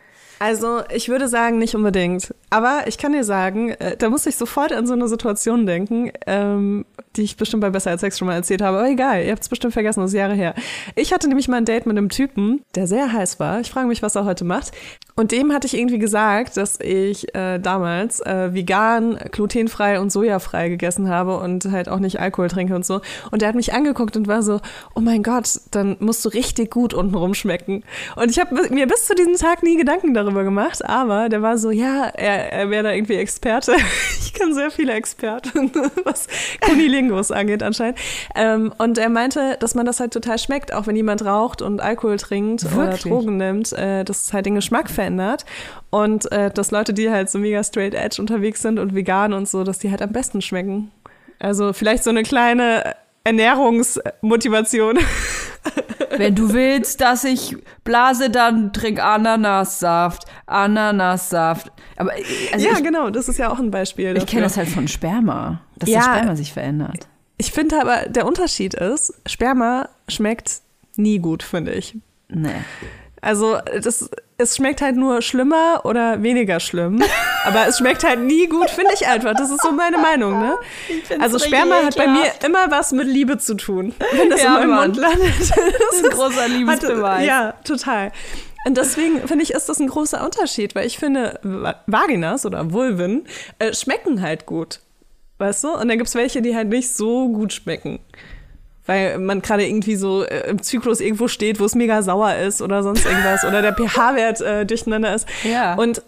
Also, ich würde sagen, nicht unbedingt. Aber ich kann dir sagen, äh, da muss ich sofort an so eine Situation denken, ähm, die ich bestimmt bei Besser als Sex schon mal erzählt habe. Aber egal, ihr habt es bestimmt vergessen, das ist Jahre her. Ich hatte nämlich mal ein Date mit einem Typen, der sehr heiß war. Ich frage mich, was er heute macht. Und dem hatte ich irgendwie gesagt, dass ich äh, damals äh, vegan, glutenfrei und sojafrei gegessen habe und halt auch nicht Alkohol trinke und so. Und der hat mich angeguckt und war so, oh mein Gott, dann musst du richtig gut unten rumschmecken. Und ich habe mir bis zu diesem Tag nie Gedanken darüber darüber gemacht, aber der war so, ja, er, er wäre da irgendwie Experte. Ich kenne sehr viele Experten, was Kunilingus angeht anscheinend. Ähm, und er meinte, dass man das halt total schmeckt, auch wenn jemand raucht und Alkohol trinkt Wirklich? oder Drogen nimmt, äh, dass es halt den Geschmack verändert. Und äh, dass Leute, die halt so mega straight edge unterwegs sind und vegan und so, dass die halt am besten schmecken. Also vielleicht so eine kleine Ernährungsmotivation. Wenn du willst, dass ich blase, dann trink Ananassaft. Ananassaft. Aber also ja, ich, genau, das ist ja auch ein Beispiel. ich dafür. kenne das halt von Sperma, dass Ja. das Sperma sich verändert. Ich finde aber, der Unterschied ist, Sperma schmeckt nie gut, finde ich. Nee. Also das, es schmeckt halt nur schlimmer oder weniger schlimm. aber es schmeckt halt nie gut, finde ich einfach. Das ist so meine Meinung, ne? Also Sperma hat bei mir immer was mit Liebe zu tun. Wenn das Ja, in meinem Mann. Mund landet. Das ist ein großer Liebesbeweis. Ja, total. Und deswegen finde ich, ist das ein großer Unterschied, weil ich finde, Va- Vaginas oder Vulven äh, schmecken halt gut. Weißt du? Und dann gibt es welche, die halt nicht so gut schmecken. Weil man gerade irgendwie so äh, im Zyklus irgendwo steht, wo es mega sauer ist oder sonst irgendwas oder der pH-Wert äh, durcheinander ist. Ja. Und,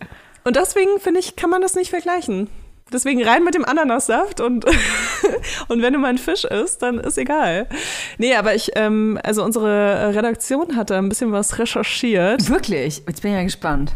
und deswegen finde ich, kann man das nicht vergleichen. Deswegen rein mit dem Ananassaft und, und wenn du mal ein Fisch isst, dann ist egal. Nee, aber ich, ähm, also unsere Redaktion hat da ein bisschen was recherchiert. Wirklich? Jetzt bin ich ja gespannt.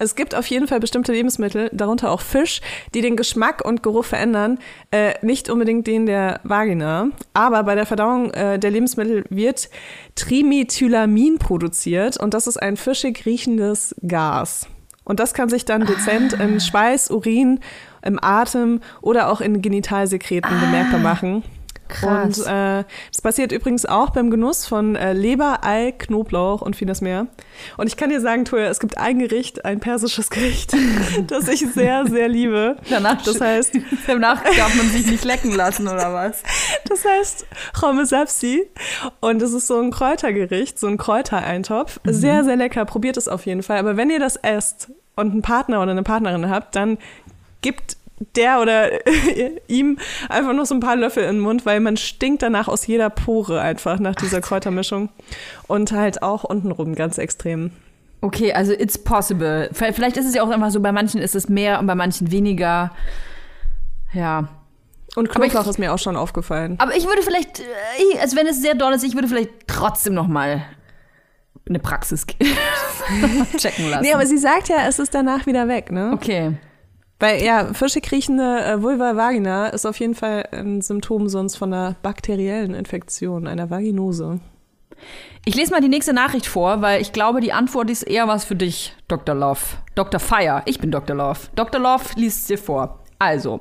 Es gibt auf jeden Fall bestimmte Lebensmittel, darunter auch Fisch, die den Geschmack und Geruch verändern. Äh, nicht unbedingt den der Vagina, aber bei der Verdauung äh, der Lebensmittel wird Trimethylamin produziert und das ist ein fischig riechendes Gas. Und das kann sich dann dezent in Schweiß, Urin, im Atem oder auch in Genitalsekreten bemerkbar machen. Krass. Und äh, das passiert übrigens auch beim Genuss von äh, Leber, Ei, Knoblauch und vieles mehr. Und ich kann dir sagen, Toja, es gibt ein Gericht, ein persisches Gericht, das ich sehr, sehr liebe. Danach, Das heißt, danach darf man sich nicht lecken lassen, oder was? das heißt Chomesapsi. Und es ist so ein Kräutergericht, so ein Kräutereintopf. Sehr, sehr lecker. Probiert es auf jeden Fall. Aber wenn ihr das esst und einen Partner oder eine Partnerin habt, dann gibt der oder ihm einfach noch so ein paar Löffel in den Mund, weil man stinkt danach aus jeder Pore einfach nach dieser Kräutermischung. Und halt auch untenrum ganz extrem. Okay, also it's possible. Vielleicht ist es ja auch einfach so, bei manchen ist es mehr und bei manchen weniger. Ja. Und Aber ich- Knoblauch ist mir auch schon aufgefallen. Aber ich würde vielleicht, äh, also wenn es sehr doll ist, ich würde vielleicht trotzdem noch mal eine Praxis checken lassen. Nee, aber sie sagt ja, es ist danach wieder weg, ne? okay. Weil ja, fischig riechende äh, Vulva vagina ist auf jeden Fall ein Symptom sonst von einer bakteriellen Infektion, einer Vaginose. Ich lese mal die nächste Nachricht vor, weil ich glaube, die Antwort ist eher was für dich, Dr. Love. Dr. Fire. Ich bin Dr. Love. Dr. Love liest es dir vor. Also,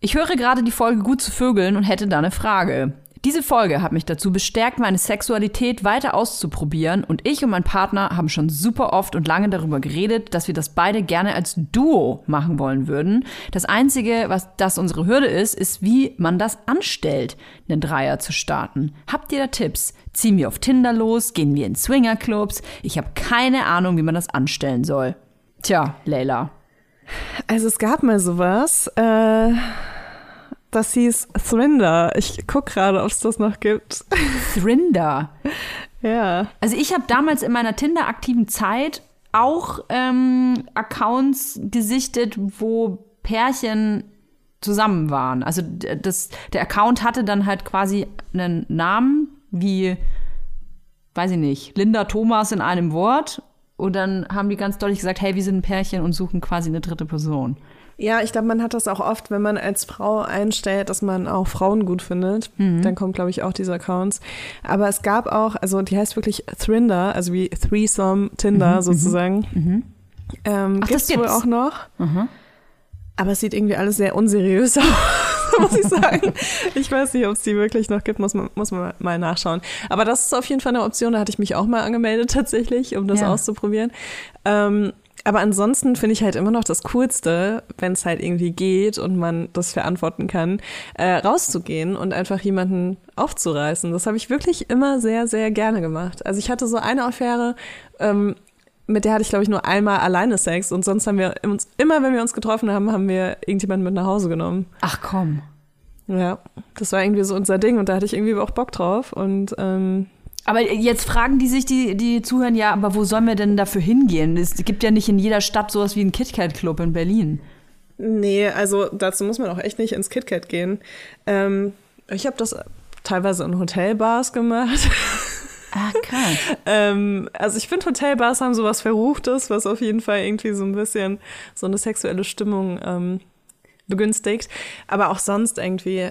ich höre gerade die Folge Gut zu Vögeln und hätte da eine Frage. Diese Folge hat mich dazu bestärkt, meine Sexualität weiter auszuprobieren und ich und mein Partner haben schon super oft und lange darüber geredet, dass wir das beide gerne als Duo machen wollen würden. Das Einzige, was das unsere Hürde ist, ist, wie man das anstellt, einen Dreier zu starten. Habt ihr da Tipps? Ziehen wir auf Tinder los? Gehen wir in Swingerclubs? Ich habe keine Ahnung, wie man das anstellen soll. Tja, Leila. Also es gab mal sowas, äh, das hieß Thrinder. Ich guck gerade, ob es das noch gibt. Thrinder. ja. Also ich habe damals in meiner Tinder-aktiven Zeit auch ähm, Accounts gesichtet, wo Pärchen zusammen waren. Also das, der Account hatte dann halt quasi einen Namen wie, weiß ich nicht, Linda Thomas in einem Wort. Und dann haben die ganz deutlich gesagt, hey, wir sind ein Pärchen und suchen quasi eine dritte Person. Ja, ich glaube, man hat das auch oft, wenn man als Frau einstellt, dass man auch Frauen gut findet. Dann kommen, glaube ich, auch diese Accounts. Aber es gab auch, also die heißt wirklich Thrinder, also wie Threesome Tinder sozusagen. Ähm, Ach, das gibt's wohl gibt's. auch noch. Aber es sieht irgendwie alles sehr unseriös aus, muss ich sagen. Ich weiß nicht, ob es die wirklich noch gibt, muss man, muss man mal nachschauen. Aber das ist auf jeden Fall eine Option, da hatte ich mich auch mal angemeldet tatsächlich, um das Ja. auszuprobieren. Ähm, aber ansonsten finde ich halt immer noch das Coolste, wenn es halt irgendwie geht und man das verantworten kann, äh, rauszugehen und einfach jemanden aufzureißen. Das habe ich wirklich immer sehr, sehr gerne gemacht. Also ich hatte so eine Affäre, ähm, mit der hatte ich, glaube ich, nur einmal alleine Sex und sonst haben wir uns, immer wenn wir uns getroffen haben, haben wir irgendjemanden mit nach Hause genommen. Ach komm. Ja, das war irgendwie so unser Ding und da hatte ich irgendwie auch Bock drauf und ähm, Aber jetzt fragen die sich, die, die zuhören, ja, aber wo sollen wir denn dafür hingehen? Es gibt ja nicht in jeder Stadt sowas wie einen KitKat-Club in Berlin. Nee, also dazu muss man auch echt nicht ins KitKat gehen. Ähm, ich habe das teilweise in Hotelbars gemacht. Ah, krass. ähm, also ich finde, Hotelbars haben sowas Verruchtes, was auf jeden Fall irgendwie so ein bisschen so eine sexuelle Stimmung ähm, begünstigt. Aber auch sonst irgendwie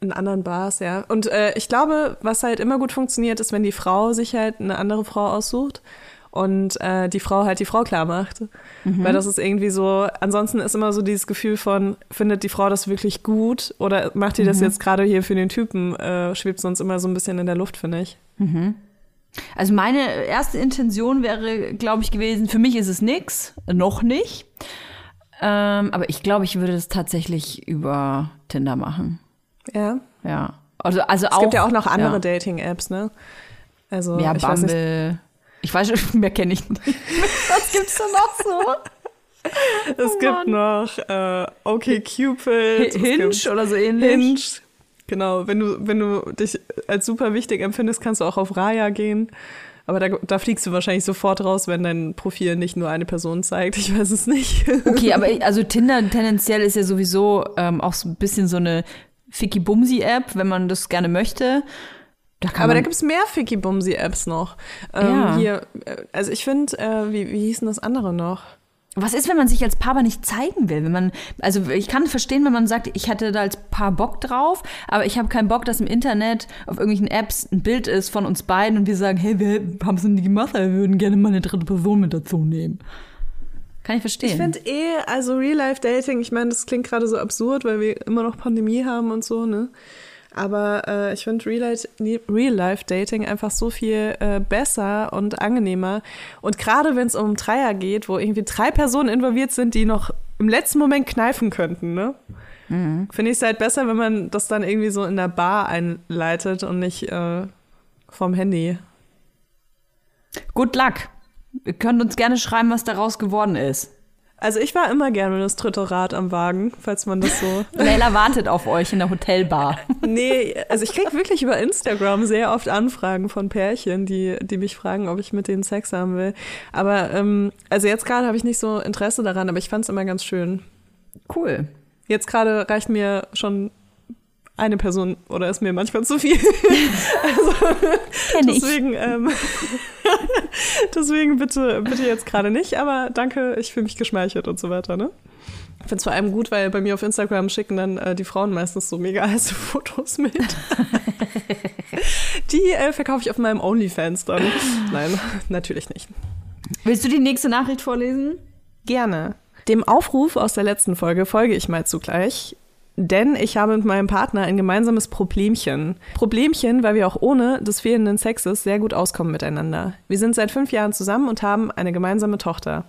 in anderen Bars, ja. Und äh, ich glaube, was halt immer gut funktioniert, ist, wenn die Frau sich halt eine andere Frau aussucht und äh, die Frau halt die Frau klar macht. Mhm. Weil das ist irgendwie so, ansonsten ist immer so dieses Gefühl von, findet die Frau das wirklich gut oder macht die das mhm. jetzt gerade hier für den Typen, äh, schwebt sonst immer so ein bisschen in der Luft, finde ich. Mhm. Also meine erste Intention wäre, glaube ich, gewesen, für mich ist es nix, noch nicht. Ähm, aber ich glaube, ich würde das tatsächlich über Tinder machen. Ja. Ja. Also, also es auch. Gibt ja auch noch andere ja. Dating-Apps, ne? Also, ja, ich Bumble. Weiß ich weiß mehr kenne ich nicht. Was gibt's da noch so? Es oh, gibt noch äh, okay Cupid, Hinge oder so ähnlich. Hinge, genau. Wenn du wenn du dich als super wichtig empfindest, kannst du auch auf Raya gehen. Aber da, da fliegst du wahrscheinlich sofort raus, wenn dein Profil nicht nur eine Person zeigt. Ich weiß es nicht. Okay, aber also Tinder tendenziell ist ja sowieso ähm, auch so ein bisschen so eine Ficky-Bumsi-App, wenn man das gerne möchte. Da Aber da gibt es mehr Ficky-Bumsi-Apps noch. Ähm, ja. Hier, äh, also ich finde, äh, wie, wie hieß denn das andere noch? Was ist, wenn man sich als Paar aber nicht zeigen will? Wenn man, also ich kann verstehen, wenn man sagt, ich hatte da als Paar Bock drauf, aber ich habe keinen Bock, dass im Internet auf irgendwelchen Apps ein Bild ist von uns beiden und wir sagen, hey, wir haben es nie gemacht, wir würden gerne mal eine dritte Person mit dazu nehmen. Kann ich verstehen. Ich finde eh, also Real-Life-Dating, ich meine, das klingt gerade so absurd, weil wir immer noch Pandemie haben und so, ne? Aber äh, ich finde Real-Life-Dating einfach so viel äh, besser und angenehmer. Und gerade wenn es um Dreier geht, wo irgendwie drei Personen involviert sind, die noch im letzten Moment kneifen könnten, ne? Mhm. Finde ich es halt besser, wenn man das dann irgendwie so in der Bar einleitet und nicht äh, vom Handy. Good luck. Ihr könnt uns gerne schreiben, was daraus geworden ist. Also ich war immer gerne das dritte Rad am Wagen, falls man das so. Leila wartet auf euch in der Hotelbar. nee, also ich kriege wirklich über Instagram sehr oft Anfragen von Pärchen, die, die mich fragen, ob ich mit denen Sex haben will. Aber ähm, also jetzt gerade habe ich nicht so Interesse daran, aber ich fand es immer ganz schön. Cool. Jetzt gerade reicht mir schon eine Person oder ist mir manchmal zu viel. also, deswegen, ähm, deswegen bitte, bitte jetzt gerade nicht, aber danke, ich fühle mich geschmeichelt und so weiter, ne? Ich finde es vor allem gut, weil bei mir auf Instagram schicken dann äh, die Frauen meistens so mega heiße Fotos mit. die äh, verkaufe ich auf meinem OnlyFans dann. Nein, natürlich nicht. Willst du die nächste Nachricht vorlesen? Gerne. Dem Aufruf aus der letzten Folge folge ich mal zugleich denn ich habe mit meinem Partner ein gemeinsames Problemchen. Problemchen, weil wir auch ohne des fehlenden Sexes sehr gut auskommen miteinander. Wir sind seit fünf Jahren zusammen und haben eine gemeinsame Tochter.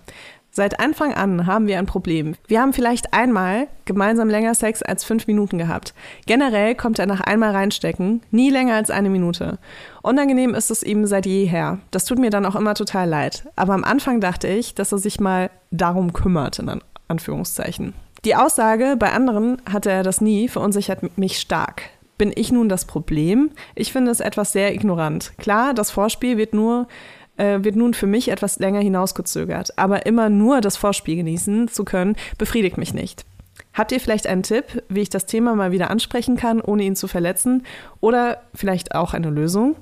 Seit Anfang an haben wir ein Problem. Wir haben vielleicht einmal gemeinsam länger Sex als fünf Minuten gehabt. Generell kommt er nach einmal reinstecken, nie länger als eine Minute. Unangenehm ist es ihm seit jeher. Das tut mir dann auch immer total leid. Aber am Anfang dachte ich, dass er sich mal darum kümmert, in Anführungszeichen. Die Aussage, bei anderen hatte er das nie, verunsichert mich stark. Bin ich nun das Problem? Ich finde es etwas sehr ignorant. Klar, das Vorspiel wird nur äh, wird nun für mich etwas länger hinausgezögert, aber immer nur das Vorspiel genießen zu können, befriedigt mich nicht. Habt ihr vielleicht einen Tipp, wie ich das Thema mal wieder ansprechen kann, ohne ihn zu verletzen? Oder vielleicht auch eine Lösung?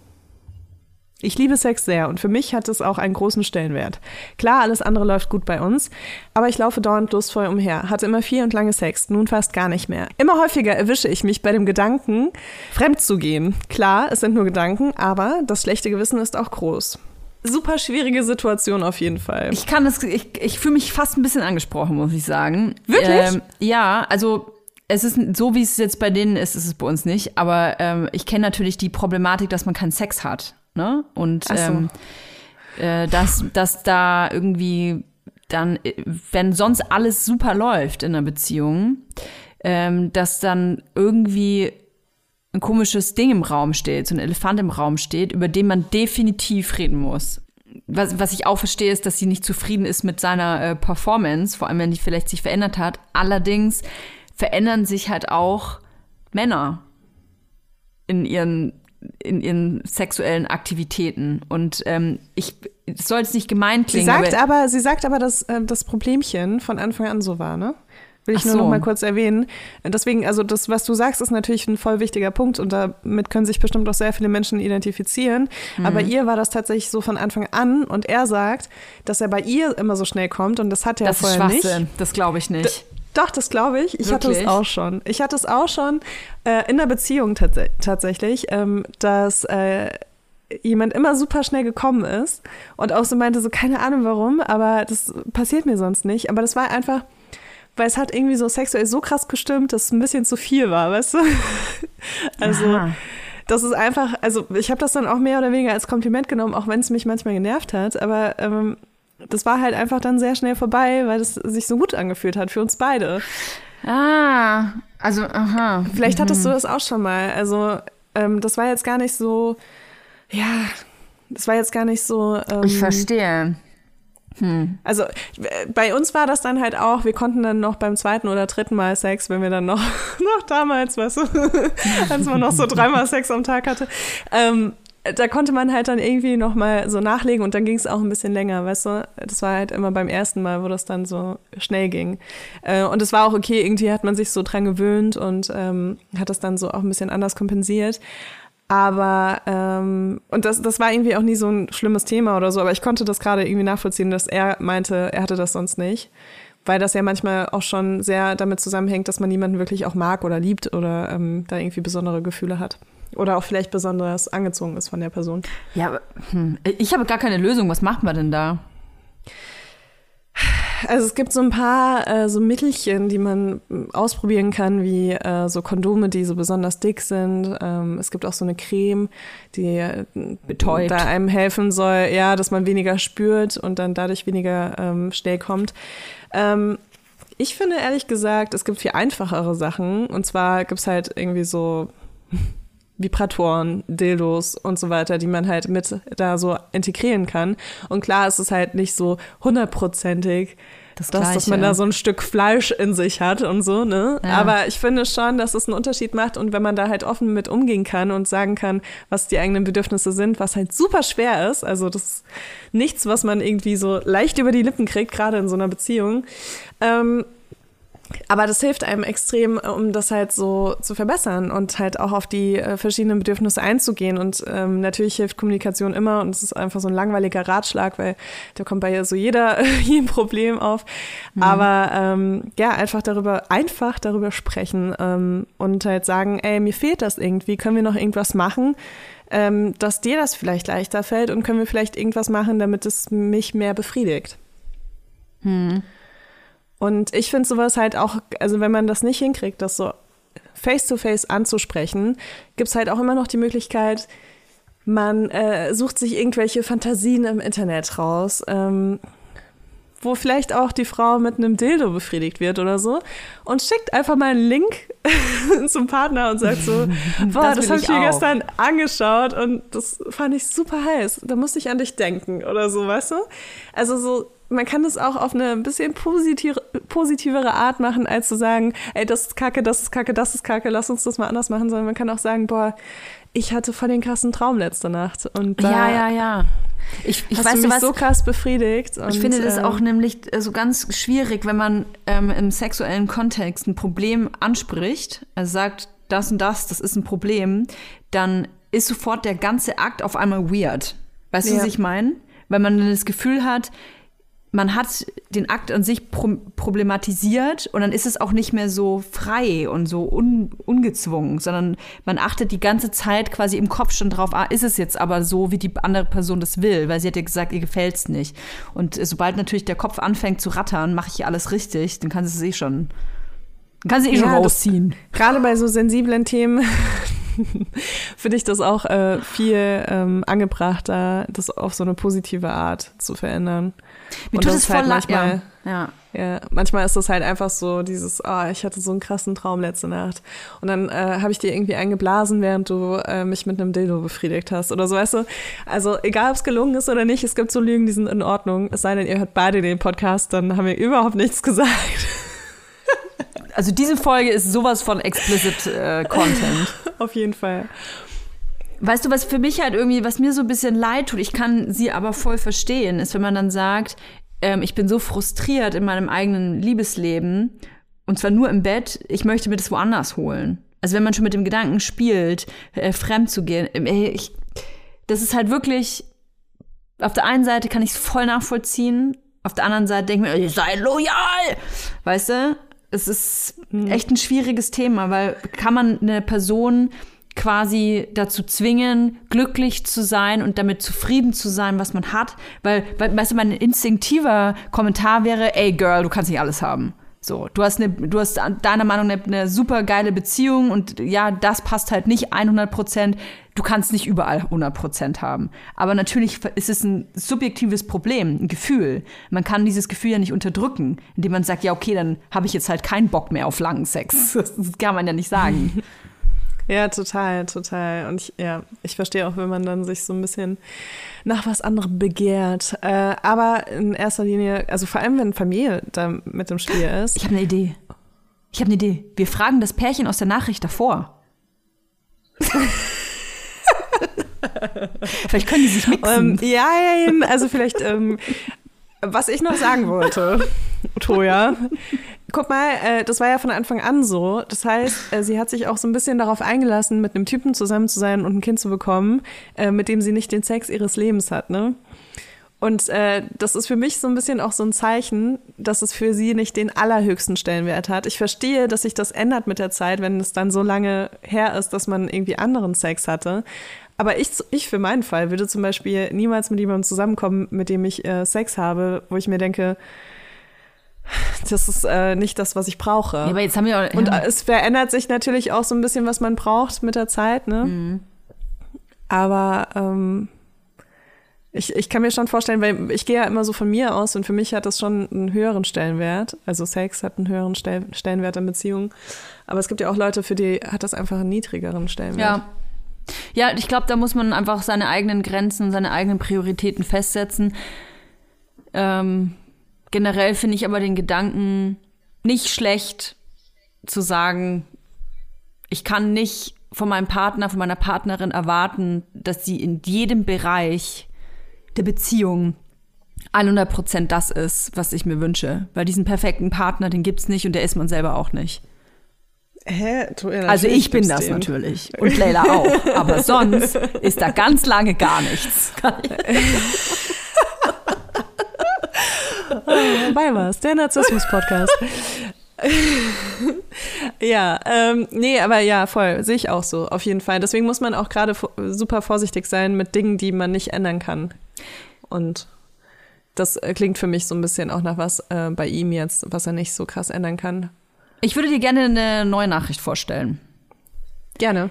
Ich liebe Sex sehr und für mich hat es auch einen großen Stellenwert. Klar, alles andere läuft gut bei uns, aber ich laufe dauernd lustvoll umher, hatte immer viel und lange Sex, nun fast gar nicht mehr. Immer häufiger erwische ich mich bei dem Gedanken, fremd zu gehen. Klar, es sind nur Gedanken, aber das schlechte Gewissen ist auch groß. Super schwierige Situation auf jeden Fall. Ich kann das, ich, ich fühle mich fast ein bisschen angesprochen, muss ich sagen. Wirklich? Ähm, ja, also es ist so, wie es jetzt bei denen ist, ist es bei uns nicht. Aber ähm, ich kenne natürlich die Problematik, dass man keinen Sex hat. Ne? Und so. ähm, äh, dass, dass da irgendwie dann, wenn sonst alles super läuft in einer Beziehung, ähm, dass dann irgendwie ein komisches Ding im Raum steht, so ein Elefant im Raum steht, über den man definitiv reden muss. Was, was ich auch verstehe, ist, dass sie nicht zufrieden ist mit seiner äh, Performance, vor allem wenn die vielleicht sich verändert hat. Allerdings verändern sich halt auch Männer in ihren in ihren sexuellen Aktivitäten. Und ähm, ich soll es nicht gemein klingen. Sie sagt aber, aber, sie sagt aber, dass äh, das Problemchen von Anfang an so war, ne? Will ich Ach nur so. noch mal kurz erwähnen. Deswegen, also das, was du sagst, ist natürlich ein voll wichtiger Punkt und damit können sich bestimmt auch sehr viele Menschen identifizieren. Mhm. Aber ihr war das tatsächlich so von Anfang an und er sagt, dass er bei ihr immer so schnell kommt und das hat er das vorher ist nicht. Das glaube ich nicht. D doch, das glaube ich. Ich Wirklich? hatte es auch schon. Ich hatte es auch schon äh, in der Beziehung tats tatsächlich, ähm, dass äh, jemand immer super schnell gekommen ist und auch so meinte, so keine Ahnung warum, aber das passiert mir sonst nicht. Aber das war einfach, weil es hat irgendwie so sexuell so krass gestimmt, dass es ein bisschen zu viel war, weißt du? also. Aha. Das ist einfach, also ich habe das dann auch mehr oder weniger als Kompliment genommen, auch wenn es mich manchmal genervt hat. Aber ähm, das war halt einfach dann sehr schnell vorbei, weil es sich so gut angefühlt hat für uns beide. Ah, also, aha. Vielleicht hattest du mhm. das auch schon mal. Also, ähm, das war jetzt gar nicht so, ja, das war jetzt gar nicht so. Ähm, ich verstehe. Hm. Also bei uns war das dann halt auch, wir konnten dann noch beim zweiten oder dritten Mal Sex, wenn wir dann noch, noch damals, weißt du, als man noch so dreimal Sex am Tag hatte, ähm, da konnte man halt dann irgendwie noch mal so nachlegen und dann ging es auch ein bisschen länger, weißt du? Das war halt immer beim ersten Mal, wo das dann so schnell ging. Äh, und es war auch okay, irgendwie hat man sich so dran gewöhnt und ähm, hat das dann so auch ein bisschen anders kompensiert. Aber, ähm, und das, das war irgendwie auch nie so ein schlimmes Thema oder so, aber ich konnte das gerade irgendwie nachvollziehen, dass er meinte, er hatte das sonst nicht. Weil das ja manchmal auch schon sehr damit zusammenhängt, dass man jemanden wirklich auch mag oder liebt oder ähm, da irgendwie besondere Gefühle hat. Oder auch vielleicht besonders angezogen ist von der Person. Ja, aber hm, ich habe gar keine Lösung. Was macht man denn da? Also es gibt so ein paar äh, so Mittelchen, die man mm, ausprobieren kann, wie äh, so Kondome, die so besonders dick sind. Ähm, es gibt auch so eine Creme, die äh, Betäubt. da einem helfen soll, ja, dass man weniger spürt und dann dadurch weniger ähm, schnell kommt. Ähm, ich finde ehrlich gesagt, es gibt viel einfachere Sachen. Und zwar gibt es halt irgendwie so Vibratoren, Dildos und so weiter, die man halt mit da so integrieren kann. Und klar ist es halt nicht so hundertprozentig, das dass, dass man da so ein Stück Fleisch in sich hat und so, ne? Ja. Aber ich finde schon, dass es einen Unterschied macht und wenn man da halt offen mit umgehen kann und sagen kann, was die eigenen Bedürfnisse sind, was halt super schwer ist, also das ist nichts, was man irgendwie so leicht über die Lippen kriegt, gerade in so einer Beziehung. Ähm, aber das hilft einem extrem, um das halt so zu verbessern und halt auch auf die äh, verschiedenen Bedürfnisse einzugehen. Und ähm, natürlich hilft Kommunikation immer und es ist einfach so ein langweiliger Ratschlag, weil da kommt bei so jeder jedem Problem auf. Mhm. Aber ähm, ja, einfach darüber, einfach darüber sprechen ähm, und halt sagen, ey, mir fehlt das irgendwie, können wir noch irgendwas machen? Ähm, dass dir das vielleicht leichter fällt und können wir vielleicht irgendwas machen, damit es mich mehr befriedigt. Hm. Und ich finde sowas halt auch, also wenn man das nicht hinkriegt, das so face-to-face -face anzusprechen, gibt's halt auch immer noch die Möglichkeit, man äh, sucht sich irgendwelche Fantasien im Internet raus, ähm, wo vielleicht auch die Frau mit einem Dildo befriedigt wird oder so und schickt einfach mal einen Link zum Partner und sagt so, boah, das, das habe ich mir gestern angeschaut und das fand ich super heiß. Da musste ich an dich denken oder so, weißt du? Also so man kann es auch auf eine ein bisschen positive, positivere Art machen, als zu sagen, ey, das ist kacke, das ist kacke, das ist kacke, lass uns das mal anders machen, sondern man kann auch sagen, boah, ich hatte voll den krassen Traum letzte Nacht. Und da ja, ja, ja. Ich, ich hast weiß, du mich was, so krass befriedigt. Und, ich finde das äh, auch nämlich äh, so ganz schwierig, wenn man ähm, im sexuellen Kontext ein Problem anspricht, also sagt, das und das, das ist ein Problem, dann ist sofort der ganze Akt auf einmal weird. Weißt ja. du, was ich meine? Weil man das Gefühl hat, man hat den Akt an sich pro problematisiert und dann ist es auch nicht mehr so frei und so un ungezwungen, sondern man achtet die ganze Zeit quasi im Kopf schon drauf, ah, ist es jetzt aber so, wie die andere Person das will, weil sie hat ja gesagt, ihr gefällt's nicht. Und sobald natürlich der Kopf anfängt zu rattern, mache ich hier alles richtig, dann kann sie es eh schon, dann kann sie eh ja, schon rausziehen. Gerade bei so sensiblen Themen finde ich das auch äh, viel ähm, angebrachter, das auf so eine positive Art zu verändern. Mir tut es voll halt manchmal, ja. ja. Ja, manchmal ist das halt einfach so dieses, ah, oh, ich hatte so einen krassen Traum letzte Nacht. Und dann äh, habe ich dir irgendwie eingeblasen, während du äh, mich mit einem Dildo befriedigt hast oder so, weißt du? Also egal, ob es gelungen ist oder nicht, es gibt so Lügen, die sind in Ordnung. Es sei denn, ihr hört beide den Podcast, dann haben wir überhaupt nichts gesagt. Also diese Folge ist sowas von explicit äh, Content. Auf jeden Fall. Weißt du, was für mich halt irgendwie, was mir so ein bisschen leid tut, ich kann sie aber voll verstehen, ist, wenn man dann sagt, ähm, ich bin so frustriert in meinem eigenen Liebesleben und zwar nur im Bett, ich möchte mir das woanders holen. Also wenn man schon mit dem Gedanken spielt, äh, fremd zu gehen, äh, ich, das ist halt wirklich, auf der einen Seite kann ich es voll nachvollziehen, auf der anderen Seite denke ich mir, sei loyal, weißt du? Es ist echt ein schwieriges Thema, weil kann man eine Person quasi dazu zwingen, glücklich zu sein und damit zufrieden zu sein, was man hat. Weil, weißt du, mein instinktiver Kommentar wäre, ey Girl, du kannst nicht alles haben. So, du hast eine, du hast deiner Meinung nach eine, super geile Beziehung und ja, das passt halt nicht 100 Prozent. Du kannst nicht überall 100 Prozent haben. Aber natürlich ist es ein subjektives Problem, ein Gefühl. Man kann dieses Gefühl ja nicht unterdrücken, indem man sagt, ja, okay, dann habe ich jetzt halt keinen Bock mehr auf langen Sex. Das kann man ja nicht sagen. Ja, total, total. Und ich, ja, ich verstehe auch, wenn man dann sich so ein bisschen nach was anderem begehrt. Äh, aber in erster Linie, also vor allem, wenn Familie da mit im Spiel ist. Ich habe eine Idee. Ich habe eine Idee. Wir fragen das Pärchen aus der Nachricht davor. vielleicht können die sich mixen. Um, ähm, ja, also vielleicht, ähm, was ich noch sagen wollte, Toja, Guck mal, äh, das war ja von Anfang an so. Das heißt, äh, sie hat sich auch so ein bisschen darauf eingelassen, mit einem Typen zusammen zu sein und ein Kind zu bekommen, äh, mit dem sie nicht den Sex ihres Lebens hat, ne? Und äh, das ist für mich so ein bisschen auch so ein Zeichen, dass es für sie nicht den allerhöchsten Stellenwert hat. Ich verstehe, dass sich das ändert mit der Zeit, wenn es dann so lange her ist, dass man irgendwie anderen Sex hatte. Aber ich, ich für meinen Fall würde zum Beispiel niemals mit jemandem zusammenkommen, mit dem ich äh, Sex habe, wo ich mir denke, das ist äh, nicht das, was ich brauche. Ja, aber jetzt haben wir auch, ja. Und es verändert sich natürlich auch so ein bisschen, was man braucht mit der Zeit, ne? Mhm. Aber ähm, ich, ich kann mir schon vorstellen, weil ich gehe ja immer so von mir aus und für mich hat das schon einen höheren Stellenwert. Also Sex hat einen höheren Stell Stellenwert in Beziehungen. Aber es gibt ja auch Leute, für die hat das einfach einen niedrigeren Stellenwert. Ja. Ja, ich glaube, da muss man einfach seine eigenen Grenzen, seine eigenen Prioritäten festsetzen. Ähm, Generell finde ich aber den Gedanken nicht schlecht zu sagen, ich kann nicht von meinem Partner, von meiner Partnerin erwarten, dass sie in jedem Bereich der Beziehung 100 Prozent das ist, was ich mir wünsche. Weil diesen perfekten Partner, den gibt's nicht und der ist man selber auch nicht. Hä? also ich bin das den. natürlich. Und Leila auch. Aber sonst ist da ganz lange gar nichts. Bei was? Der Narzissmus-Podcast. ja, ähm, nee, aber ja, voll, sehe ich auch so, auf jeden Fall. Deswegen muss man auch gerade super vorsichtig sein mit Dingen, die man nicht ändern kann. Und das äh, klingt für mich so ein bisschen auch nach was äh, bei ihm jetzt, was er nicht so krass ändern kann. Ich würde dir gerne eine neue Nachricht vorstellen. Gerne.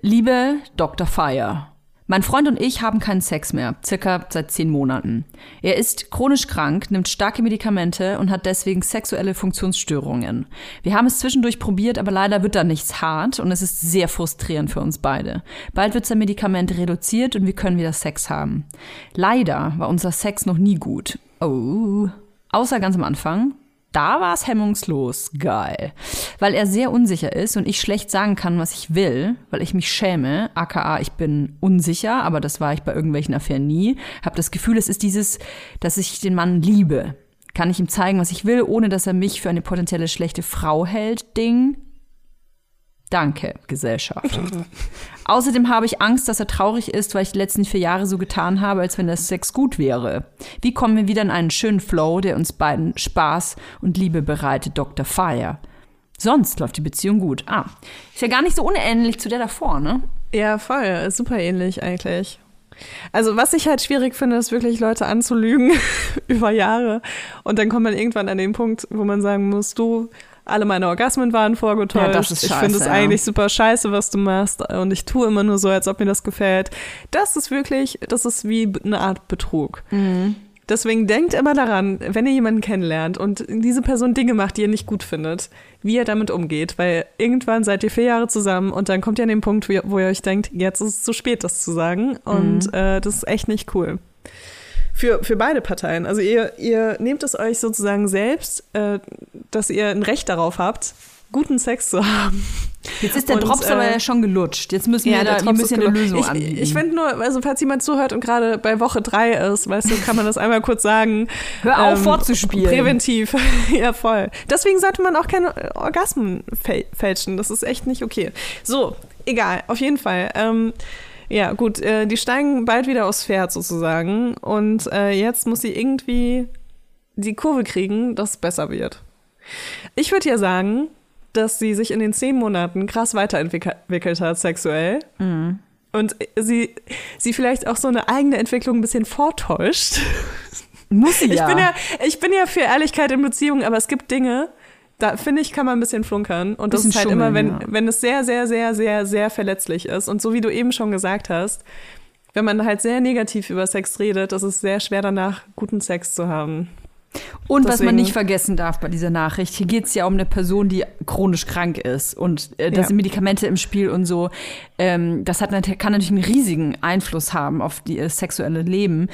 Liebe Dr. Fire, mein Freund und ich haben keinen Sex mehr, circa seit zehn Monaten. Er ist chronisch krank, nimmt starke Medikamente und hat deswegen sexuelle Funktionsstörungen. Wir haben es zwischendurch probiert, aber leider wird da nichts hart und es ist sehr frustrierend für uns beide. Bald wird sein Medikament reduziert und wir können wieder Sex haben. Leider war unser Sex noch nie gut. Oh. Außer ganz am Anfang, da war es hemmungslos. Geil. Weil er sehr unsicher ist und ich schlecht sagen kann, was ich will, weil ich mich schäme. AKA, ich bin unsicher, aber das war ich bei irgendwelchen Affären nie. Hab das Gefühl, es ist dieses, dass ich den Mann liebe. Kann ich ihm zeigen, was ich will, ohne dass er mich für eine potenzielle schlechte Frau hält, Ding. Danke, Gesellschaft. Außerdem habe ich Angst, dass er traurig ist, weil ich die letzten vier Jahre so getan habe, als wenn der Sex gut wäre. Wie kommen wir wieder in einen schönen Flow, der uns beiden Spaß und Liebe bereitet, Dr. Fire? Sonst läuft die Beziehung gut. Ah, ist ja gar nicht so unähnlich zu der davor, ne? Ja, voll. Super ähnlich eigentlich. Also, was ich halt schwierig finde, ist wirklich Leute anzulügen über Jahre. Und dann kommt man irgendwann an den Punkt, wo man sagen muss, du, alle meine Orgasmen waren vorgetäuscht. Ja, das ist scheiße, ich finde es ja. eigentlich super scheiße, was du machst. Und ich tue immer nur so, als ob mir das gefällt. Das ist wirklich, das ist wie eine Art Betrug. Mhm. Deswegen denkt immer daran, wenn ihr jemanden kennenlernt und diese Person Dinge macht, die ihr nicht gut findet, wie ihr damit umgeht. Weil irgendwann seid ihr vier Jahre zusammen und dann kommt ihr an den Punkt, wo ihr euch denkt, jetzt ist es zu spät, das zu sagen. Und mhm. äh, das ist echt nicht cool für, für beide Parteien. Also ihr, ihr nehmt es euch sozusagen selbst, äh, dass ihr ein Recht darauf habt, guten Sex zu haben. Jetzt ist der Und, Drops äh, aber ja schon gelutscht. Jetzt müssen wir da ist bisschen eine Lösung ich, anbieten. Ich finde nur, also falls jemand zuhört und gerade bei Woche drei ist, weißt du, kann man das einmal kurz sagen. Hör auf, Ähm, fortzuspielen. Präventiv. ja, voll. Deswegen sollte man auch keine Orgasmen fäl- fälschen. Das ist echt nicht okay. So, egal. Auf jeden Fall. Ähm, ja, gut. Äh, die steigen bald wieder aufs Pferd sozusagen. Und äh, jetzt muss sie irgendwie die Kurve kriegen, dass es besser wird. Ich würde ja sagen, dass sie sich in den zehn Monaten krass weiterentwickelt hat sexuell. Und sie, sie vielleicht auch so eine eigene Entwicklung ein bisschen vortäuscht. Muss sie Ich, ja. bin ja, ich bin ja für Ehrlichkeit in Beziehungen, aber es gibt Dinge, da finde ich, kann man ein bisschen flunkern. Und das ist halt immer, wenn, ja. wenn es sehr, sehr, sehr, sehr, sehr verletzlich ist. Und so wie du eben schon gesagt hast, wenn man halt sehr negativ über Sex redet, ist es sehr schwer danach, guten Sex zu haben. Und was man Deswegen- nicht vergessen darf bei dieser Nachricht, hier geht es ja um eine Person, die chronisch krank ist. Und äh, da Ja. sind Medikamente im Spiel und so. Ähm, das hat, kann natürlich einen riesigen Einfluss haben auf die, das sexuelle Leben.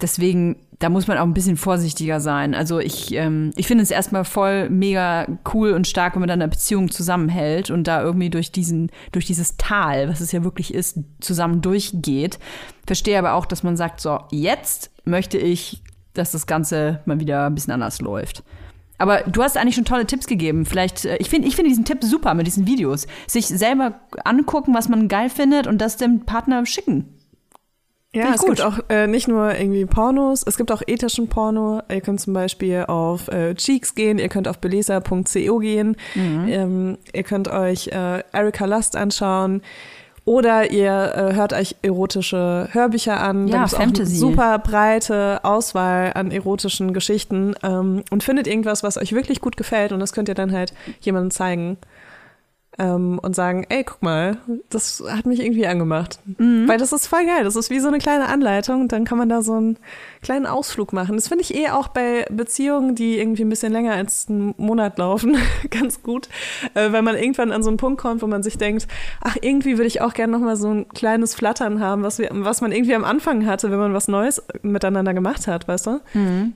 Deswegen, da muss man auch ein bisschen vorsichtiger sein. Also ich, ähm, ich finde es erstmal voll mega cool und stark, wenn man dann eine Beziehung zusammenhält und da irgendwie durch diesen, durch dieses Tal, was es ja wirklich ist, zusammen durchgeht. Verstehe aber auch, dass man sagt, so, jetzt möchte ich, dass das Ganze mal wieder ein bisschen anders läuft. Aber du hast eigentlich schon tolle Tipps gegeben. Vielleicht, äh, ich finde ich finde diesen Tipp super mit diesen Videos. Sich selber angucken, was man geil findet und das dem Partner schicken. Ja, Finde es gibt gut. auch äh, nicht nur irgendwie Pornos, es gibt auch ethischen Porno. Ihr könnt zum Beispiel auf äh, Cheeks gehen, ihr könnt auf belesa.co gehen, Mhm. ähm, ihr könnt euch äh, Erika Lust anschauen oder ihr äh, hört euch erotische Hörbücher an. Ja, da gibt's auch Fantasy. eine super breite Auswahl an erotischen Geschichten ähm, und findet irgendwas, was euch wirklich gut gefällt und das könnt ihr dann halt jemandem zeigen. Ähm, und sagen, ey, guck mal, das hat mich irgendwie angemacht. Mhm. Weil das ist voll geil. Das ist wie so eine kleine Anleitung. Dann kann man da so einen kleinen Ausflug machen. Das finde ich eh auch bei Beziehungen, die irgendwie ein bisschen länger als einen Monat laufen, ganz gut. Äh, weil man irgendwann an so einen Punkt kommt, wo man sich denkt, ach, irgendwie würde ich auch gerne nochmal so ein kleines Flattern haben, was, wir, was man irgendwie am Anfang hatte, wenn man was Neues miteinander gemacht hat, weißt du?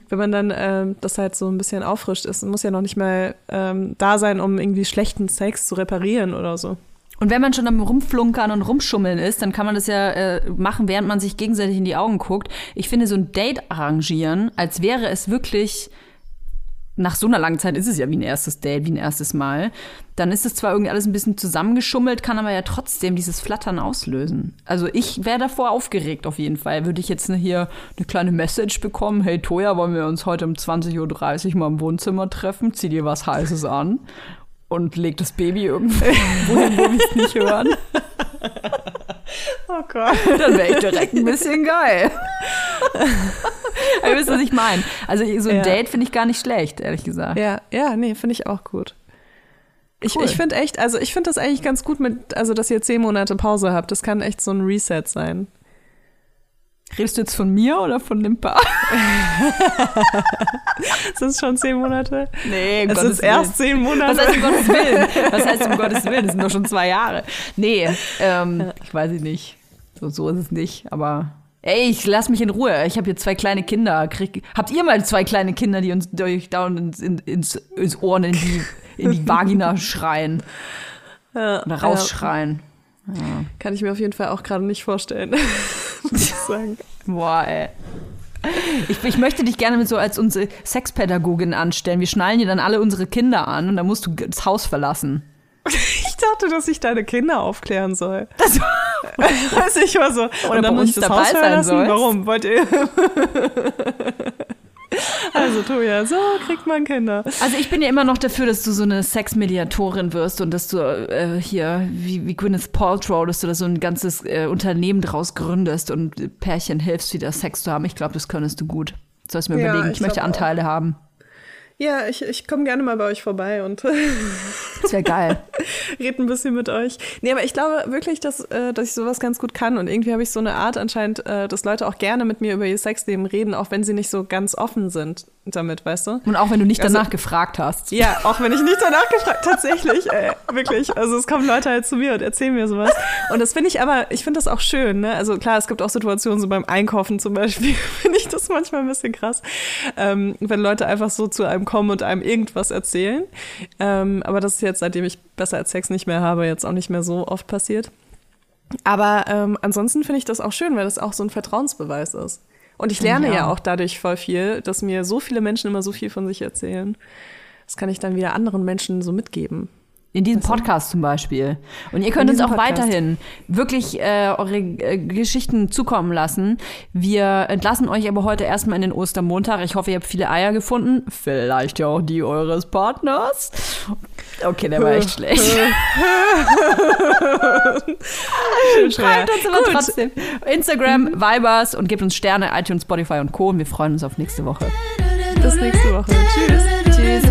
Wenn man dann ähm, das halt so ein bisschen auffrischt ist, muss ja noch nicht mal ähm, da sein, um irgendwie schlechten Sex zu reparieren oder so. Und wenn man schon am Rumflunkern und Rumschummeln ist, dann kann man das ja äh, machen, während man sich gegenseitig in die Augen guckt. Ich finde, so ein Date arrangieren, als wäre es wirklich, nach so einer langen Zeit ist es ja wie ein erstes Date, wie ein erstes Mal, dann ist es zwar irgendwie alles ein bisschen zusammengeschummelt, kann aber ja trotzdem dieses Flattern auslösen. Also ich wäre davor aufgeregt auf jeden Fall. Würde ich jetzt hier eine kleine Message bekommen, hey Toja, wollen wir uns heute um 20.30 Uhr mal im Wohnzimmer treffen? Zieh dir was Heißes an. Und leg das Baby irgendwo wohin, wo wir es nicht hören. Oh Gott. Dann wäre ich direkt ein bisschen geil. Ihr wisst, was ich meine. Also so ein Ja. Date finde ich gar nicht schlecht, ehrlich gesagt. Ja, ja, nee, finde ich auch gut. Ich, Cool. ich finde echt, also ich finde das eigentlich ganz gut mit, also dass ihr zehn Monate Pause habt. Das kann echt so ein Reset sein. Redest du jetzt von mir oder von dem Paar? Sind es schon zehn Monate? Nee, um Es Gottes ist erst zehn Willen. Monate. Was heißt um Gottes Willen? Was heißt um Gottes Willen? Das sind doch schon zwei Jahre. Nee, ähm, ich weiß es nicht. So, so ist es nicht, aber. Ey, ich lass mich in Ruhe. Ich habe hier zwei kleine Kinder. Krieg, habt ihr mal zwei kleine Kinder, die uns durch dauernd ins, in- ins, ins Ohren in die, in die Vagina schreien Ja, oder rausschreien? Ja, kann ich mir auf jeden Fall auch gerade nicht vorstellen. Muss ich sagen. Boah, ey. Ich, ich möchte dich gerne mit so als unsere Sexpädagogin anstellen. Wir schnallen dir dann alle unsere Kinder an und dann musst du das Haus verlassen. Ich dachte, dass ich deine Kinder aufklären soll. Weiß ich war so. Oder und dann muss ich das dabei Haus verlassen? sollst. Warum? Wollt ihr? also, Toja, so kriegt man Kinder. Also ich bin ja immer noch dafür, dass du so eine Sexmediatorin wirst und dass du äh, hier, wie, wie Gwyneth Paltrow, dass du da so ein ganzes äh, Unternehmen draus gründest und Pärchen hilfst, wieder Sex zu haben. Ich glaube, das könntest du gut. Sollst mir Ja, überlegen, ich, ich möchte glaub auch. Anteile haben. Ja, ich, ich komme gerne mal bei euch vorbei und Das wäre geil. rede ein bisschen mit euch. Nee, aber ich glaube wirklich, dass, äh, dass ich sowas ganz gut kann. Und irgendwie habe ich so eine Art anscheinend, äh, dass Leute auch gerne mit mir über ihr Sexleben reden, auch wenn sie nicht so ganz offen sind. Damit, weißt du? Und auch wenn du nicht Also- danach gefragt hast. Ja, auch wenn ich nicht danach gefragt, tatsächlich, ey, wirklich. Also es kommen Leute halt zu mir und erzählen mir sowas. Und das finde ich aber, ich finde das auch schön, ne? Also klar, es gibt auch Situationen, so beim Einkaufen zum Beispiel, finde ich das manchmal ein bisschen krass, ähm, wenn Leute einfach so zu einem kommen und einem irgendwas erzählen. Ähm, aber das ist jetzt, seitdem ich besser als Sex nicht mehr habe, jetzt auch nicht mehr so oft passiert. Aber ähm, ansonsten finde ich das auch schön, weil das auch so ein Vertrauensbeweis ist. Und ich lerne ja auch. auch dadurch voll viel, dass mir so viele Menschen immer so viel von sich erzählen. Das kann ich dann wieder anderen Menschen so mitgeben. In diesem Podcast zum Beispiel. Und ihr könnt uns auch Podcast. weiterhin wirklich äh, eure äh, Geschichten zukommen lassen. Wir entlassen euch aber heute erstmal in den Ostermontag. Ich hoffe, ihr habt viele Eier gefunden. Vielleicht ja auch die eures Partners. Okay, der war echt schlecht. Schreibt uns aber Gut. trotzdem. Instagram, Vibers und gebt uns Sterne, iTunes, Spotify und Co. Und wir freuen uns auf nächste Woche. Bis nächste Woche. Tschüss. Tschüss.